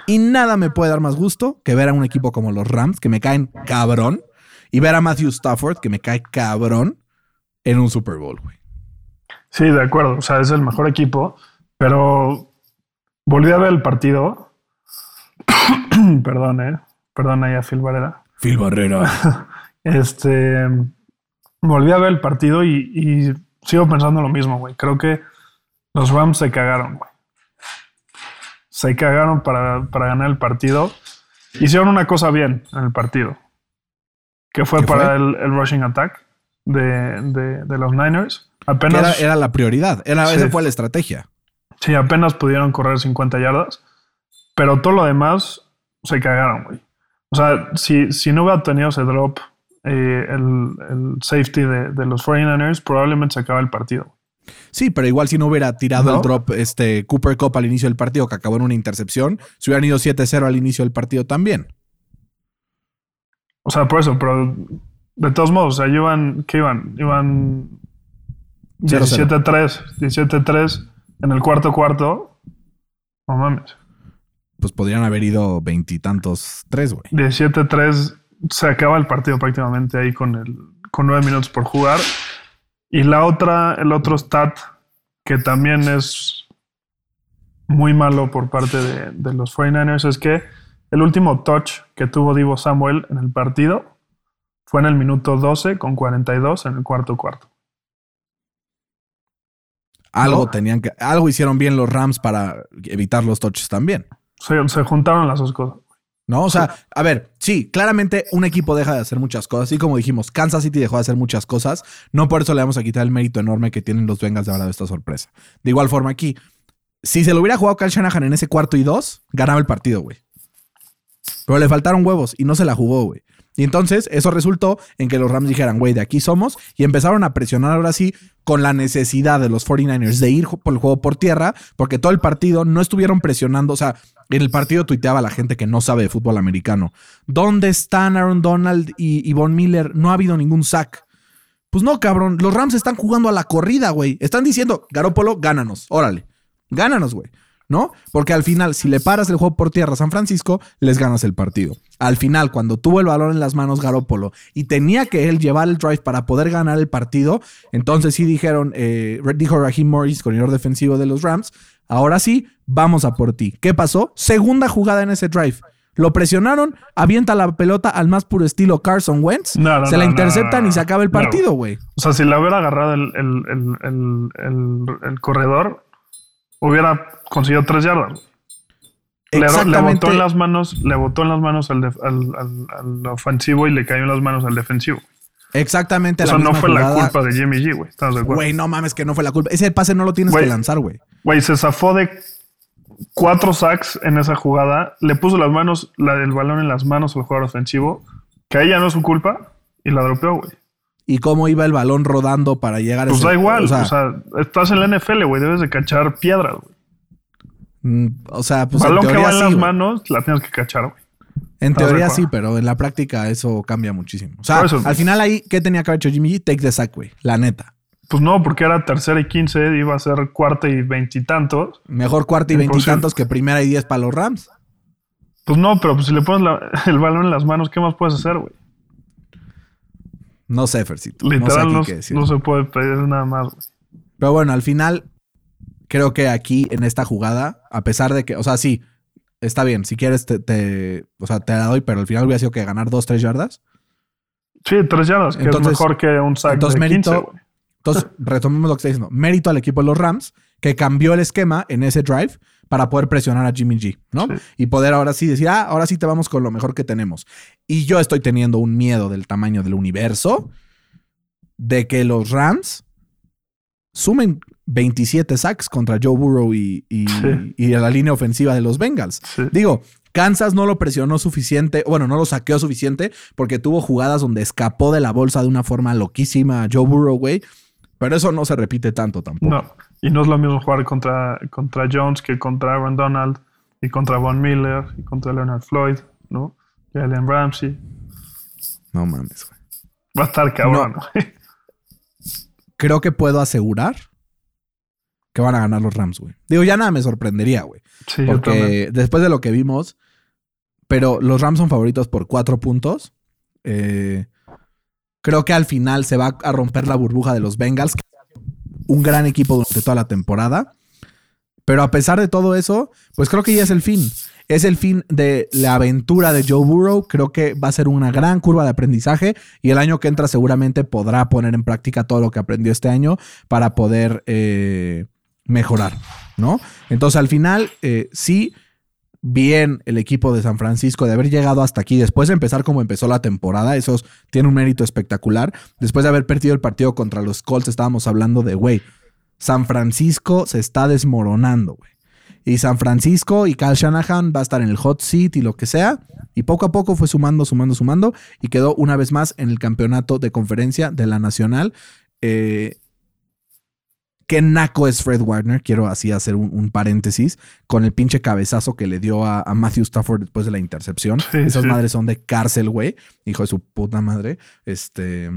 Y nada me puede dar más gusto que ver a un equipo como los Rams, que me caen cabrón, y ver a Matthew Stafford, que me cae cabrón, en un Super Bowl, güey. Sí, de acuerdo. O sea, es el mejor equipo, pero volví a ver el partido. Perdón, eh. Perdón ahí a Phil Varela. Phil Barrera. Este. Volví a ver el partido y, y sigo pensando lo mismo, güey. Creo que los Rams se cagaron, güey. Se cagaron para, para ganar el partido. Hicieron una cosa bien en el partido, que fue ¿Qué para fue? El, el rushing attack de, de- de los Niners. Apenas, Era, era la prioridad. Era, Sí. Esa fue la estrategia. sí, apenas pudieron correr 50 yardas, pero todo lo demás se cagaron, güey. O sea, si, si no hubiera tenido ese drop, eh, el, el safety de, de los 49ers, probablemente se acaba el partido. Sí, pero igual si no hubiera tirado ¿No? el drop este Cooper Cup al inicio del partido, que acabó en una intercepción, se hubieran ido 7-0 al inicio del partido también. O sea, por eso, pero de todos modos, o sea, iban, ¿qué iban? Iban 0-0. 17-3, 17-3 en el cuarto cuarto. No mames. Pues podrían haber ido veintitantos tres, güey. 17-3 se acaba el partido prácticamente ahí con el con nueve minutos por jugar. Y la otra, el otro stat que también es muy malo por parte de, de los 49ers es que el último touch que tuvo Divo Samuel en el partido fue en el minuto 12 con 42 en el cuarto cuarto. Algo ¿No? tenían que, algo hicieron bien los Rams para evitar los touches también. Se, se juntaron las dos cosas. ¿No? O sea, a ver, sí, claramente un equipo deja de hacer muchas cosas. Y como dijimos, Kansas City dejó de hacer muchas cosas. No por eso le vamos a quitar el mérito enorme que tienen los Bengals de ahora de esta sorpresa. De igual forma aquí, si se lo hubiera jugado Kyle Shanahan en ese cuarto y dos, ganaba el partido, güey. Pero le faltaron huevos y no se la jugó, güey. Y entonces eso resultó en que los Rams dijeran, güey, de aquí somos. Y empezaron a presionar ahora sí con la necesidad de los 49ers de ir por el juego por tierra, porque todo el partido no estuvieron presionando. O sea, en el partido tuiteaba la gente que no sabe de fútbol americano. ¿Dónde están Aaron Donald y, y Von Miller? No ha habido ningún sack. Pues no, cabrón. Los Rams están jugando a la corrida, güey. Están diciendo, Garópolo, gánanos. Órale. Gánanos, güey. ¿No? Porque al final, si le paras el juego por tierra a San Francisco, les ganas el partido. Al final, cuando tuvo el balón en las manos Garópolo y tenía que él llevar el drive para poder ganar el partido, entonces sí dijeron, eh, dijo Raheem Morris, coordinador defensivo de los Rams, ahora sí, vamos a por ti. ¿Qué pasó? Segunda jugada en ese drive. Lo presionaron, avienta la pelota al más puro estilo Carson Wentz, No, no, se la no, interceptan y se acaba el partido, güey. O sea, si la hubiera agarrado el- el- el corredor, hubiera conseguido tres yardas. Le, botó en las manos, le botó en las manos al, def- al- al- al ofensivo y le cayó en las manos al defensivo. Exactamente O la sea, no fue la culpa de Jimmy G, güey. ¿Estás de acuerdo? Güey, no mames que no fue la culpa. Ese pase no lo tienes que lanzar, güey. Güey, se zafó de cuatro sacks en esa jugada. Le puso las manos, la del balón en las manos al jugador ofensivo, que ahí ya no es su culpa, y la dropeó, güey. Y cómo iba el balón rodando para llegar a Pues ese- da igual, O sea, o sea, estás en la NFL, güey, debes de cachar piedras, güey. mm, o sea, pues en balón que va en sí, las manos, la tienes que cachar, güey. En ¿Estás de teoría sí, pero en la práctica eso cambia muchísimo. O sea, eso- al final ahí, ¿qué tenía que haber hecho Jimmy G? Take the sack, güey. La neta. Pues no, porque era tercera y quince, iba a ser cuarta y veintitantos. Mejor cuarta y veintitantos que primera y diez para los Rams. Pues no, pero pues si le pones la- el balón en las manos, ¿qué más puedes hacer, güey? No sé, Fercito. no sé Literal, no, se puede pedir nada más. Pero bueno, al final, creo que aquí en esta jugada, a pesar de que, o sea, sí, está bien. Si quieres, te, te- o sea, te la doy, pero al final hubiera sido que ganar dos, tres yardas. Sí, tres yardas, que Entonces- es mejor que un sack entonces, de 15, mérito- güey. Entonces, retomemos lo que está diciendo. Mérito al equipo de los Rams, que cambió el esquema en ese drive para poder presionar a Jimmy G, ¿no? Sí. Y poder ahora sí decir, ah, ahora sí te vamos con lo mejor que tenemos. Y yo estoy teniendo un miedo del tamaño del universo de que los Rams sumen 27 sacks contra Joe Burrow y, y, Sí. y a la línea ofensiva de los Bengals. Sí. Digo, Kansas no lo presionó suficiente, bueno, no lo saqueó suficiente porque tuvo jugadas donde escapó de la bolsa de una forma loquísima a Joe Burrow, güey. Pero eso no se repite tanto tampoco. No, y no es lo mismo jugar contra, contra Jones que contra Aaron Donald y contra Von Miller y contra Leonard Floyd, ¿no? Y Allen Ramsey. No mames, güey. Va a estar cabrón, güey. Creo que puedo asegurar que van a ganar los Rams, güey. Digo, ya nada me sorprendería, güey. Sí. Porque después de lo que vimos, pero los Rams son favoritos por cuatro puntos. Eh, creo que al final se va a romper la burbuja de los Bengals, un gran equipo durante toda la temporada. Pero a pesar de todo eso, pues creo que ya es el fin. Es el fin de la aventura de Joe Burrow. Creo que va a ser una gran curva de aprendizaje y el año que entra seguramente podrá poner en práctica todo lo que aprendió este año para poder eh, mejorar, ¿no? Entonces al final, eh, sí, bien el equipo de San Francisco de haber llegado hasta aquí, después de empezar como empezó la temporada, eso tiene un mérito espectacular. Después de haber perdido el partido contra los Colts, estábamos hablando de, güey, San Francisco se está desmoronando, güey. Y San Francisco y Kyle Shanahan va a estar en el hot seat y lo que sea. Y poco a poco fue sumando, sumando, sumando. Y quedó una vez más en el campeonato de conferencia de la Nacional. Eh, Qué naco es Fred Warner. Quiero así hacer un, paréntesis con el pinche cabezazo que le dio a, Matthew Stafford después de la intercepción. Esas madres son de cárcel, güey. Hijo de su puta madre. Este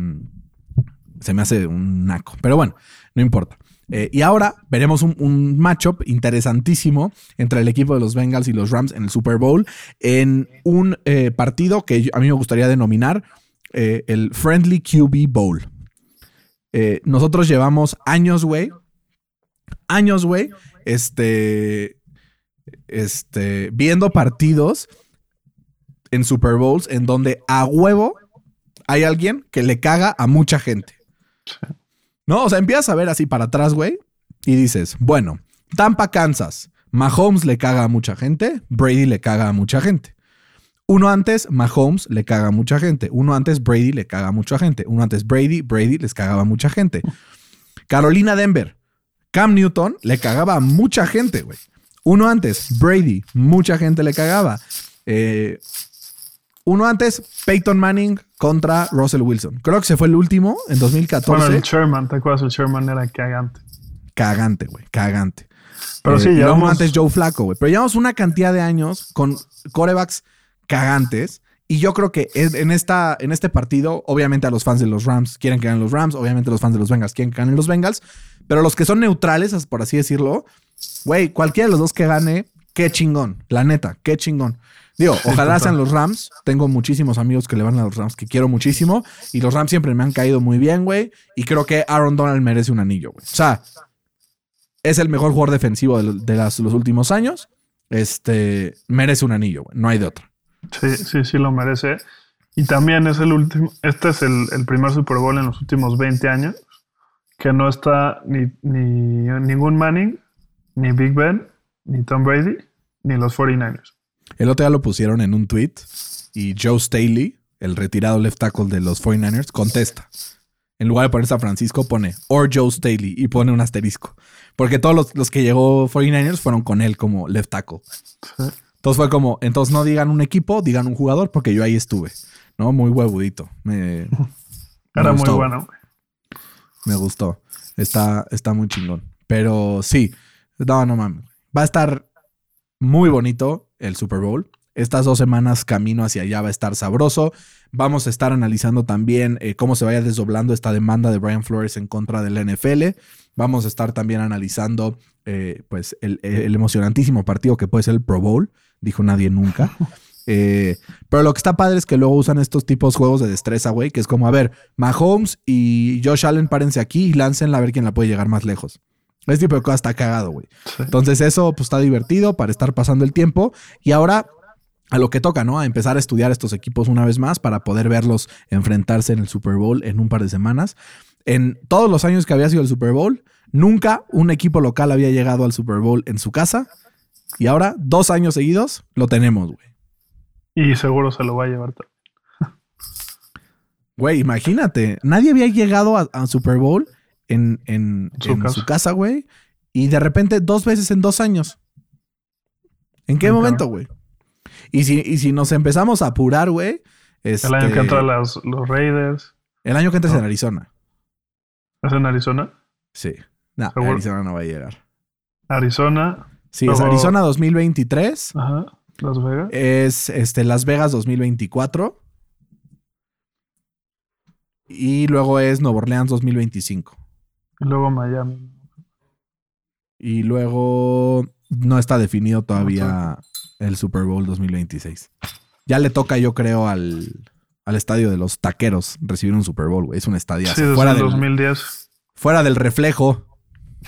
se me hace un naco. Pero bueno, no importa. Eh, y ahora veremos un, matchup interesantísimo entre el equipo de los Bengals y los Rams en el Super Bowl en un eh, partido que a mí me gustaría denominar eh, el Friendly QB Bowl. Nosotros llevamos años, güey, años, güey, este, este, viendo partidos en Super Bowls en donde a huevo hay alguien que le caga a mucha gente. No, o sea, empiezas a ver así para atrás, güey, y dices, bueno, Tampa, Kansas, Mahomes le caga a mucha gente, Brady le caga a mucha gente. Uno antes, Mahomes le caga a mucha gente. Uno antes, Brady le caga a mucha gente. Uno antes, Brady, Brady les cagaba a mucha gente. Carolina, Denver, Cam Newton le cagaba a mucha gente, güey. Uno antes, Brady, mucha gente le cagaba. Eh, uno antes, Peyton Manning contra Russell Wilson. Creo que se fue el último en 2014. Bueno, el Sherman, ¿te acuerdas? El Sherman era cagante. Cagante, güey, cagante. Pero sí, eh, llevamos... antes Joe Flaco, güey. Pero llevamos una cantidad de años con corebacks cagantes. Y yo creo que en, esta, en este partido, obviamente a los fans de los Rams quieren que ganen los Rams, obviamente los fans de los Bengals quieren que ganen los Bengals. Pero los que son neutrales, por así decirlo, güey, cualquiera de los dos que gane, qué chingón. La neta, qué chingón. Digo, ojalá sean los Rams. Tengo muchísimos amigos que le van a los Rams que quiero muchísimo. Y los Rams siempre me han caído muy bien, güey. Y creo que Aaron Donald merece un anillo, güey. O sea, es el mejor jugador defensivo de, los últimos años. Este merece un anillo, güey. No hay de otro. Sí, sí, sí lo merece. Y también es el último. Este es el, el primer Super Bowl en los últimos 20 años que no está ni, ni ningún Manning, ni Big Ben, ni Tom Brady, ni los 49ers. El otro día lo pusieron en un tweet y Joe Staley, el retirado left tackle de los 49ers, contesta. En lugar de poner San Francisco, pone or Joe Staley y pone un asterisco. Porque todos los, que llegó 49ers fueron con él como left tackle. Entonces fue como, entonces no digan un equipo, digan un jugador, porque yo ahí estuve. ¿No? Muy huevudito. Me, Era muy bueno. Me gustó. Está, está muy chingón. Pero sí, no, no mames. Va a estar muy bonito el Super Bowl. Estas dos semanas camino hacia allá va a estar sabroso. Vamos a estar analizando también eh, cómo se vaya desdoblando esta demanda de Brian Flores en contra del NFL. Vamos a estar también analizando eh, pues el, el, emocionantísimo partido que puede ser el Pro Bowl. Dijo nadie nunca. Eh, pero lo que está padre es que luego usan estos tipos de juegos de destreza, güey, que es como, a ver, Mahomes y Josh Allen párense aquí y láncenla a ver quién la puede llegar más lejos. Este tipo de cosas está cagado, güey. Entonces eso pues está divertido para estar pasando el tiempo. Y ahora a lo que toca, ¿no? A empezar a estudiar estos equipos una vez más para poder verlos enfrentarse en el Super Bowl en un par de semanas. En todos los años que había sido el Super Bowl, nunca un equipo local había llegado al Super Bowl en su casa. Y ahora, dos años seguidos, lo tenemos, güey. Y seguro se lo va a llevar Güey, imagínate. Nadie había llegado a, Super Bowl en, su, casa. güey. Y de repente dos veces en dos años. ¿En qué momento, güey? Y si, si nos empezamos a apurar, güey. el año que este, entra los, los Raiders. El año que entra es en Arizona. ¿Es en Arizona? Sí. No, Arizona no va a llegar. Arizona. Sí, es Arizona 2023. Ajá. Las Vegas. Es este, Las Vegas 2024. Y luego es Nueva Orleans 2025. Y luego Miami. Y luego no está definido todavía el Super Bowl 2026. Ya le toca, yo creo, al, al estadio de los taqueros recibir un Super Bowl, güey. Es un estadio sí, fuera del 2010. Fuera del reflejo.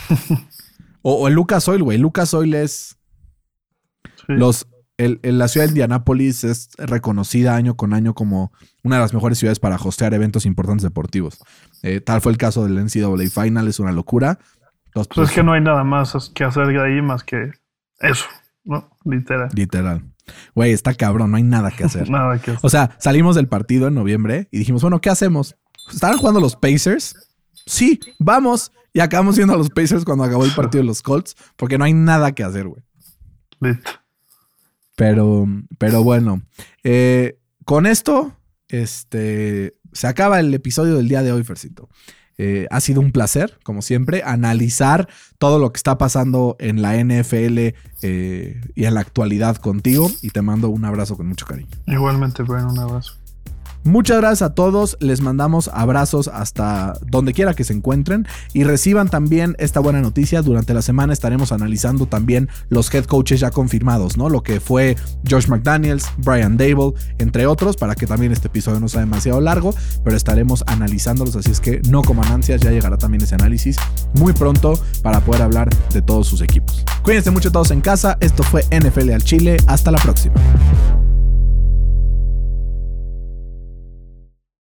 o, el Lucas Oil, güey. Lucas Oil es. Los, el, la ciudad de Indianápolis es reconocida año con año como una de las mejores ciudades para hostear eventos importantes deportivos. Eh, tal fue el caso del NCAA Final, es una locura. pues, es que no hay nada más que hacer de ahí más que eso. No, literal. Literal. Güey, está cabrón, no hay nada que hacer. Nada que hacer. O sea, salimos del partido en noviembre y dijimos, bueno, ¿qué hacemos? ¿Estaban jugando los Pacers? Sí, vamos. Y acabamos viendo a los Pacers cuando acabó el partido de los Colts, porque no hay nada que hacer, güey. Pero, pero bueno, eh, con esto, este, se acaba el episodio del día de hoy, Fercito. Eh, ha sido un placer, como siempre, analizar todo lo que está pasando en la NFL eh, y en la actualidad contigo. Y te mando un abrazo con mucho cariño. Igualmente, bueno, un abrazo. Muchas gracias a todos, les mandamos abrazos hasta donde quiera que se encuentren y reciban también esta buena noticia. Durante la semana estaremos analizando también los head coaches ya confirmados, ¿no? Lo que fue Josh McDaniels, Brian Dable, entre otros, para que también este episodio no sea demasiado largo, pero estaremos analizándolos, así es que no coman ansias, ya llegará también ese análisis muy pronto para poder hablar de todos sus equipos. Cuídense mucho todos en casa, esto fue NFL al Chile, hasta la próxima.